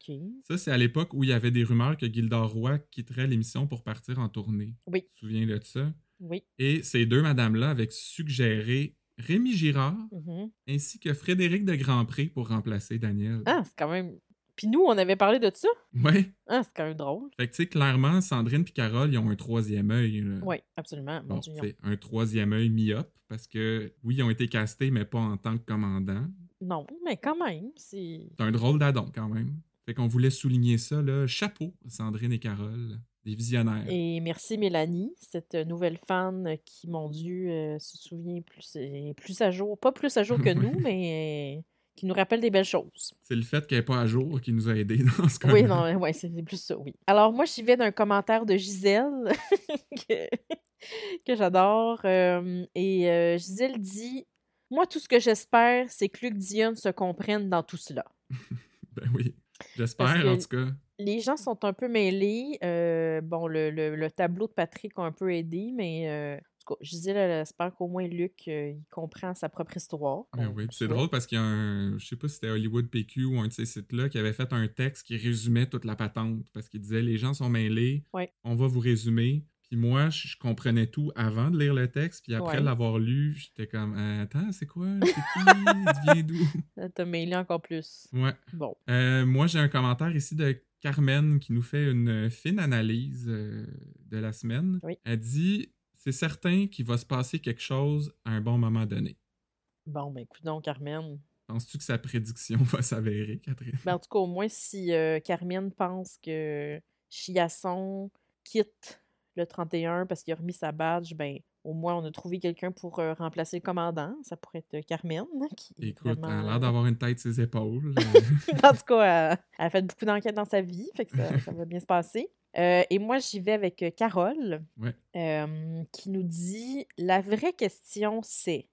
Ça, c'est à l'époque où il y avait des rumeurs que Gildor Roy quitterait l'émission pour partir en tournée. Oui. Tu te souviens de ça? Oui. Et ces deux madames-là avaient suggéré Rémi Girard Mhm. ainsi que Frédéric de Grandpré pour remplacer Daniel. Ah, c'est quand même. Puis nous, on avait parlé de ça. Ouais. Ah, c'est quand même drôle. Fait que, tu sais, clairement, Sandrine et Carole, ils ont un troisième œil. Oui, absolument. Bon, c'est un troisième œil myope parce que, oui, ils ont été castés, mais pas en tant que commandant. Non, mais quand même, c'est. C'est un drôle d'adon quand même. Fait qu'on voulait souligner ça, là. Chapeau, Sandrine et Carole, des visionnaires. Et merci Mélanie, cette nouvelle fan qui, mon Dieu, euh, se souvient plus, est plus à jour. Pas plus à jour que (laughs) nous, mais euh, qui nous rappelle des belles choses. C'est le fait qu'elle n'est pas à jour qui nous a aidés dans ce cas Oui, non, ouais, c'est plus ça, oui. Alors, moi, j'y vais d'un commentaire de Gisèle (laughs) que, que j'adore. euh, et euh, Gisèle dit Moi, tout ce que j'espère, c'est que Luc Dion se comprenne dans tout cela. (laughs) Ben oui. J'espère, en tout cas. Les gens sont un peu mêlés. euh, bon, le, le- le tableau de Patrick a un peu aidé, mais tout cas, Gisèle, elle espère qu'au moins Luc, euh, il comprend sa propre histoire. Ben oui, c'est drôle parce qu'il y a un, je sais pas si c'était Hollywood PQ ou un de ces sites-là qui avait fait un texte qui résumait toute la patente parce qu'il disait les gens sont mêlés, Ouais. on va vous résumer. Puis moi, je je comprenais tout avant de lire le texte, puis après Ouais. l'avoir lu, j'étais comme attends, c'est quoi? C'est qui? Vient d'où? (laughs) Ça t'a mêlé encore plus. Ouais. Bon. Euh, moi, j'ai un commentaire ici de Carmen qui nous fait une fine analyse euh, de la semaine. Oui. Elle dit c'est certain qu'il va se passer quelque chose à un bon moment donné. Bon, ben écoute donc, Carmen. Penses-tu que sa prédiction (laughs) va s'avérer, Catherine? Ben, en tout cas, au moins, si euh, Carmen pense que Chiasson quitte le 31 parce qu'il a remis sa badge, ben au moins, on a trouvé quelqu'un pour euh, remplacer le commandant. Ça pourrait être Carmen. (laughs) Qui Écoute, elle a l'air d'avoir une tête sur ses épaules. (laughs) euh, en tout cas, elle, elle a fait beaucoup d'enquêtes dans sa vie, fait que ça, ça va bien se passer. Euh, et moi, j'y vais avec euh, Carole, Ouais. euh, qui nous dit La vraie question, c'est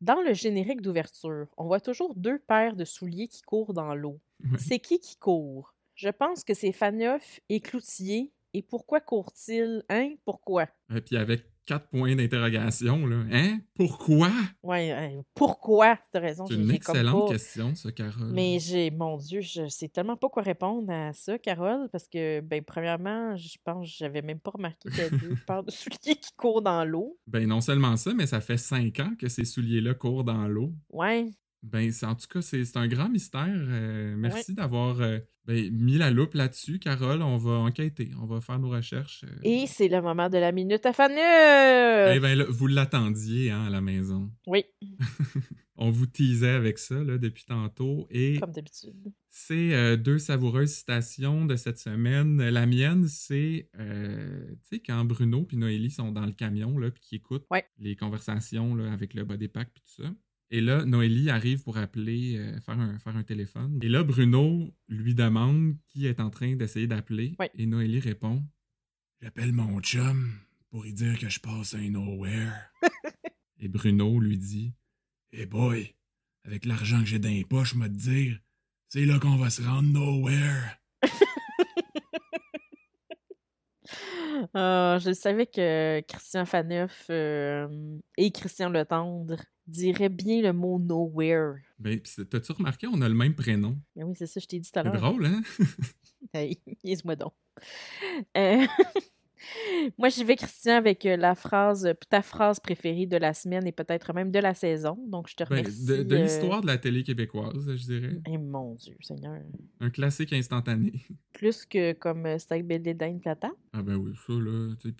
dans le générique d'ouverture, on voit toujours deux paires de souliers qui courent dans l'eau. Ouais. C'est qui qui court? Je pense que c'est Faneuf et Cloutier. Et pourquoi courent-ils Hein? Pourquoi Et puis avec quatre points d'interrogation, là. Hein? Pourquoi? Ouais, hein, pourquoi? Raison. C'est une excellente pas- question, ça, Carole. Mais j'ai, mon Dieu, je sais tellement pas quoi répondre à ça, Carole, parce que, ben, premièrement, je pense que j'avais même pas remarqué qu'il y a deux paires de souliers qui courent dans l'eau. Ben non seulement ça, mais ça fait cinq ans que ces souliers-là courent dans l'eau. Ouais, Ben, c'est- en tout cas, c'est un grand mystère. Euh, merci d'avoir euh, ben, mis la loupe là-dessus, Carole. On va enquêter, on va faire nos recherches. euh. et c'est le moment de la minute à Faneuf! Eh ben là, vous l'attendiez hein, à la maison. Oui, (laughs) On vous teasait avec ça là, depuis tantôt. Et comme d'habitude. c'est deux savoureuses citations de cette semaine. La mienne, c'est, tu sais, quand Bruno et Noélie sont dans le camion, puis qui écoutent Ouais. les conversations là, avec le body pack puis tout ça. Et là, Noélie arrive pour appeler, euh, faire, un, faire un téléphone. Et là, Bruno lui demande qui est en train d'essayer d'appeler. Et Noélie répond J'appelle mon chum pour lui dire que je passe un nowhere. (laughs) Et Bruno lui dit Hey boy, avec l'argent que j'ai dans les poches, me te dire, c'est là qu'on va se rendre nowhere. (laughs) Ah, je savais que Christian Faneuf euh, et Christian Le Diraient bien le mot nowhere. Ben, c'est- t'as-tu remarqué, on a le même prénom? Mais oui, c'est ça, je t'ai dit tout à C'est l'heure. drôle, hein? (laughs) Hey, niaise-moi donc. Euh, (laughs) Moi, j'y vais, Christian, avec euh, la phrase, euh, ta phrase préférée de la semaine et peut-être même de la saison. Donc, je te Ben, remercie. de de euh, l'histoire de la télé québécoise, je dirais. Eh mon Dieu, Seigneur. Un classique instantané. (laughs) Plus que comme euh, Steak Belly Dane Plata. Ah ben oui, ça là, tu es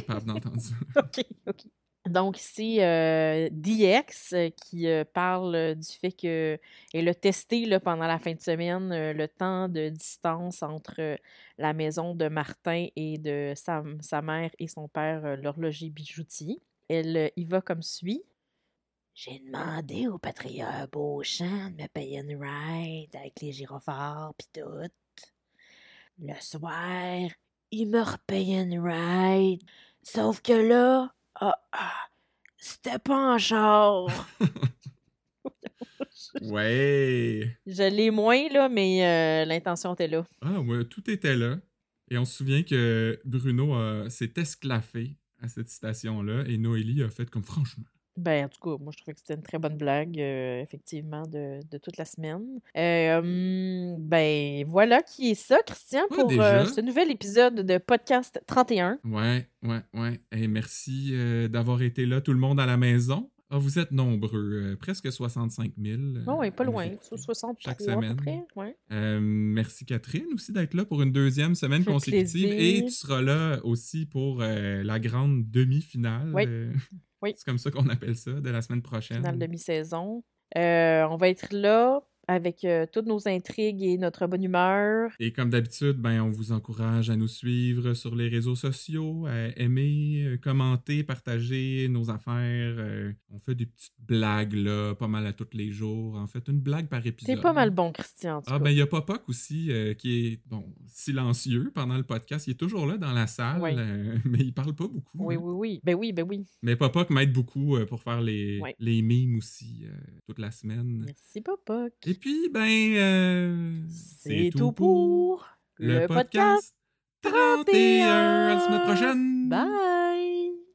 capable d'entendre ça. OK, OK. Donc, c'est euh, DX euh, qui euh, parle euh, du fait que elle a testé pendant la fin de semaine le temps de distance entre la maison de Martin et de sa, mère et son père, l'horloger bijoutier. Elle y va comme suit. J'ai demandé au patriarche Beauchamp de me payer une ride avec les gyrophares pis tout. Le soir, il me repayait une ride. Sauf que là, ah, ah, c'était pas en char. (laughs) Ouais! Je l'ai moins, là, mais euh, l'intention était là. Ah ouais, tout était là. Et on se souvient que Bruno euh, s'est esclaffé à cette citation-là et Noélie a fait comme franchement. Ben, en tout cas, moi, je trouvais que c'était une très bonne blague, euh, effectivement, de, de toute la semaine. Euh, hum, ben, voilà qui est ça, Christian, pour euh, ce nouvel épisode de Podcast 31. Ouais, ouais, ouais. Et merci d'avoir été là, tout le monde à la maison. Ah, vous êtes nombreux, euh, presque 65 000. euh, Oh, oui, pas loin, so- 63 chaque à peu semaine. près. Ouais. Euh, merci Catherine aussi d'être là pour une deuxième semaine consécutive. plaisir. Et tu seras là aussi pour euh, la grande demi-finale. Oui. euh, Oui. C'est comme ça qu'on appelle ça, de la semaine prochaine. Finale de mi-saison. Euh, on va être là avec euh, toutes nos intrigues et notre bonne humeur. Et comme d'habitude, ben, on vous encourage à nous suivre sur les réseaux sociaux, à aimer, euh, commenter, partager nos affaires. euh, on fait des petites blagues, là, pas mal à tous les jours. En fait, une blague par épisode. C'est pas mal bon, Christian, en tout Ah, cas. ben, il y a Popoc aussi, euh, qui est, bon, silencieux pendant le podcast. Il est toujours là dans la salle, Oui. (laughs) mais il parle pas beaucoup. Oui, hein. oui, oui. Ben oui, ben oui. Mais Popoc m'aide beaucoup pour faire les, les mimes aussi, toute la semaine. Merci, Papa. Et puis, ben, euh, C'est tout pour le podcast 31. À la semaine prochaine. Bye!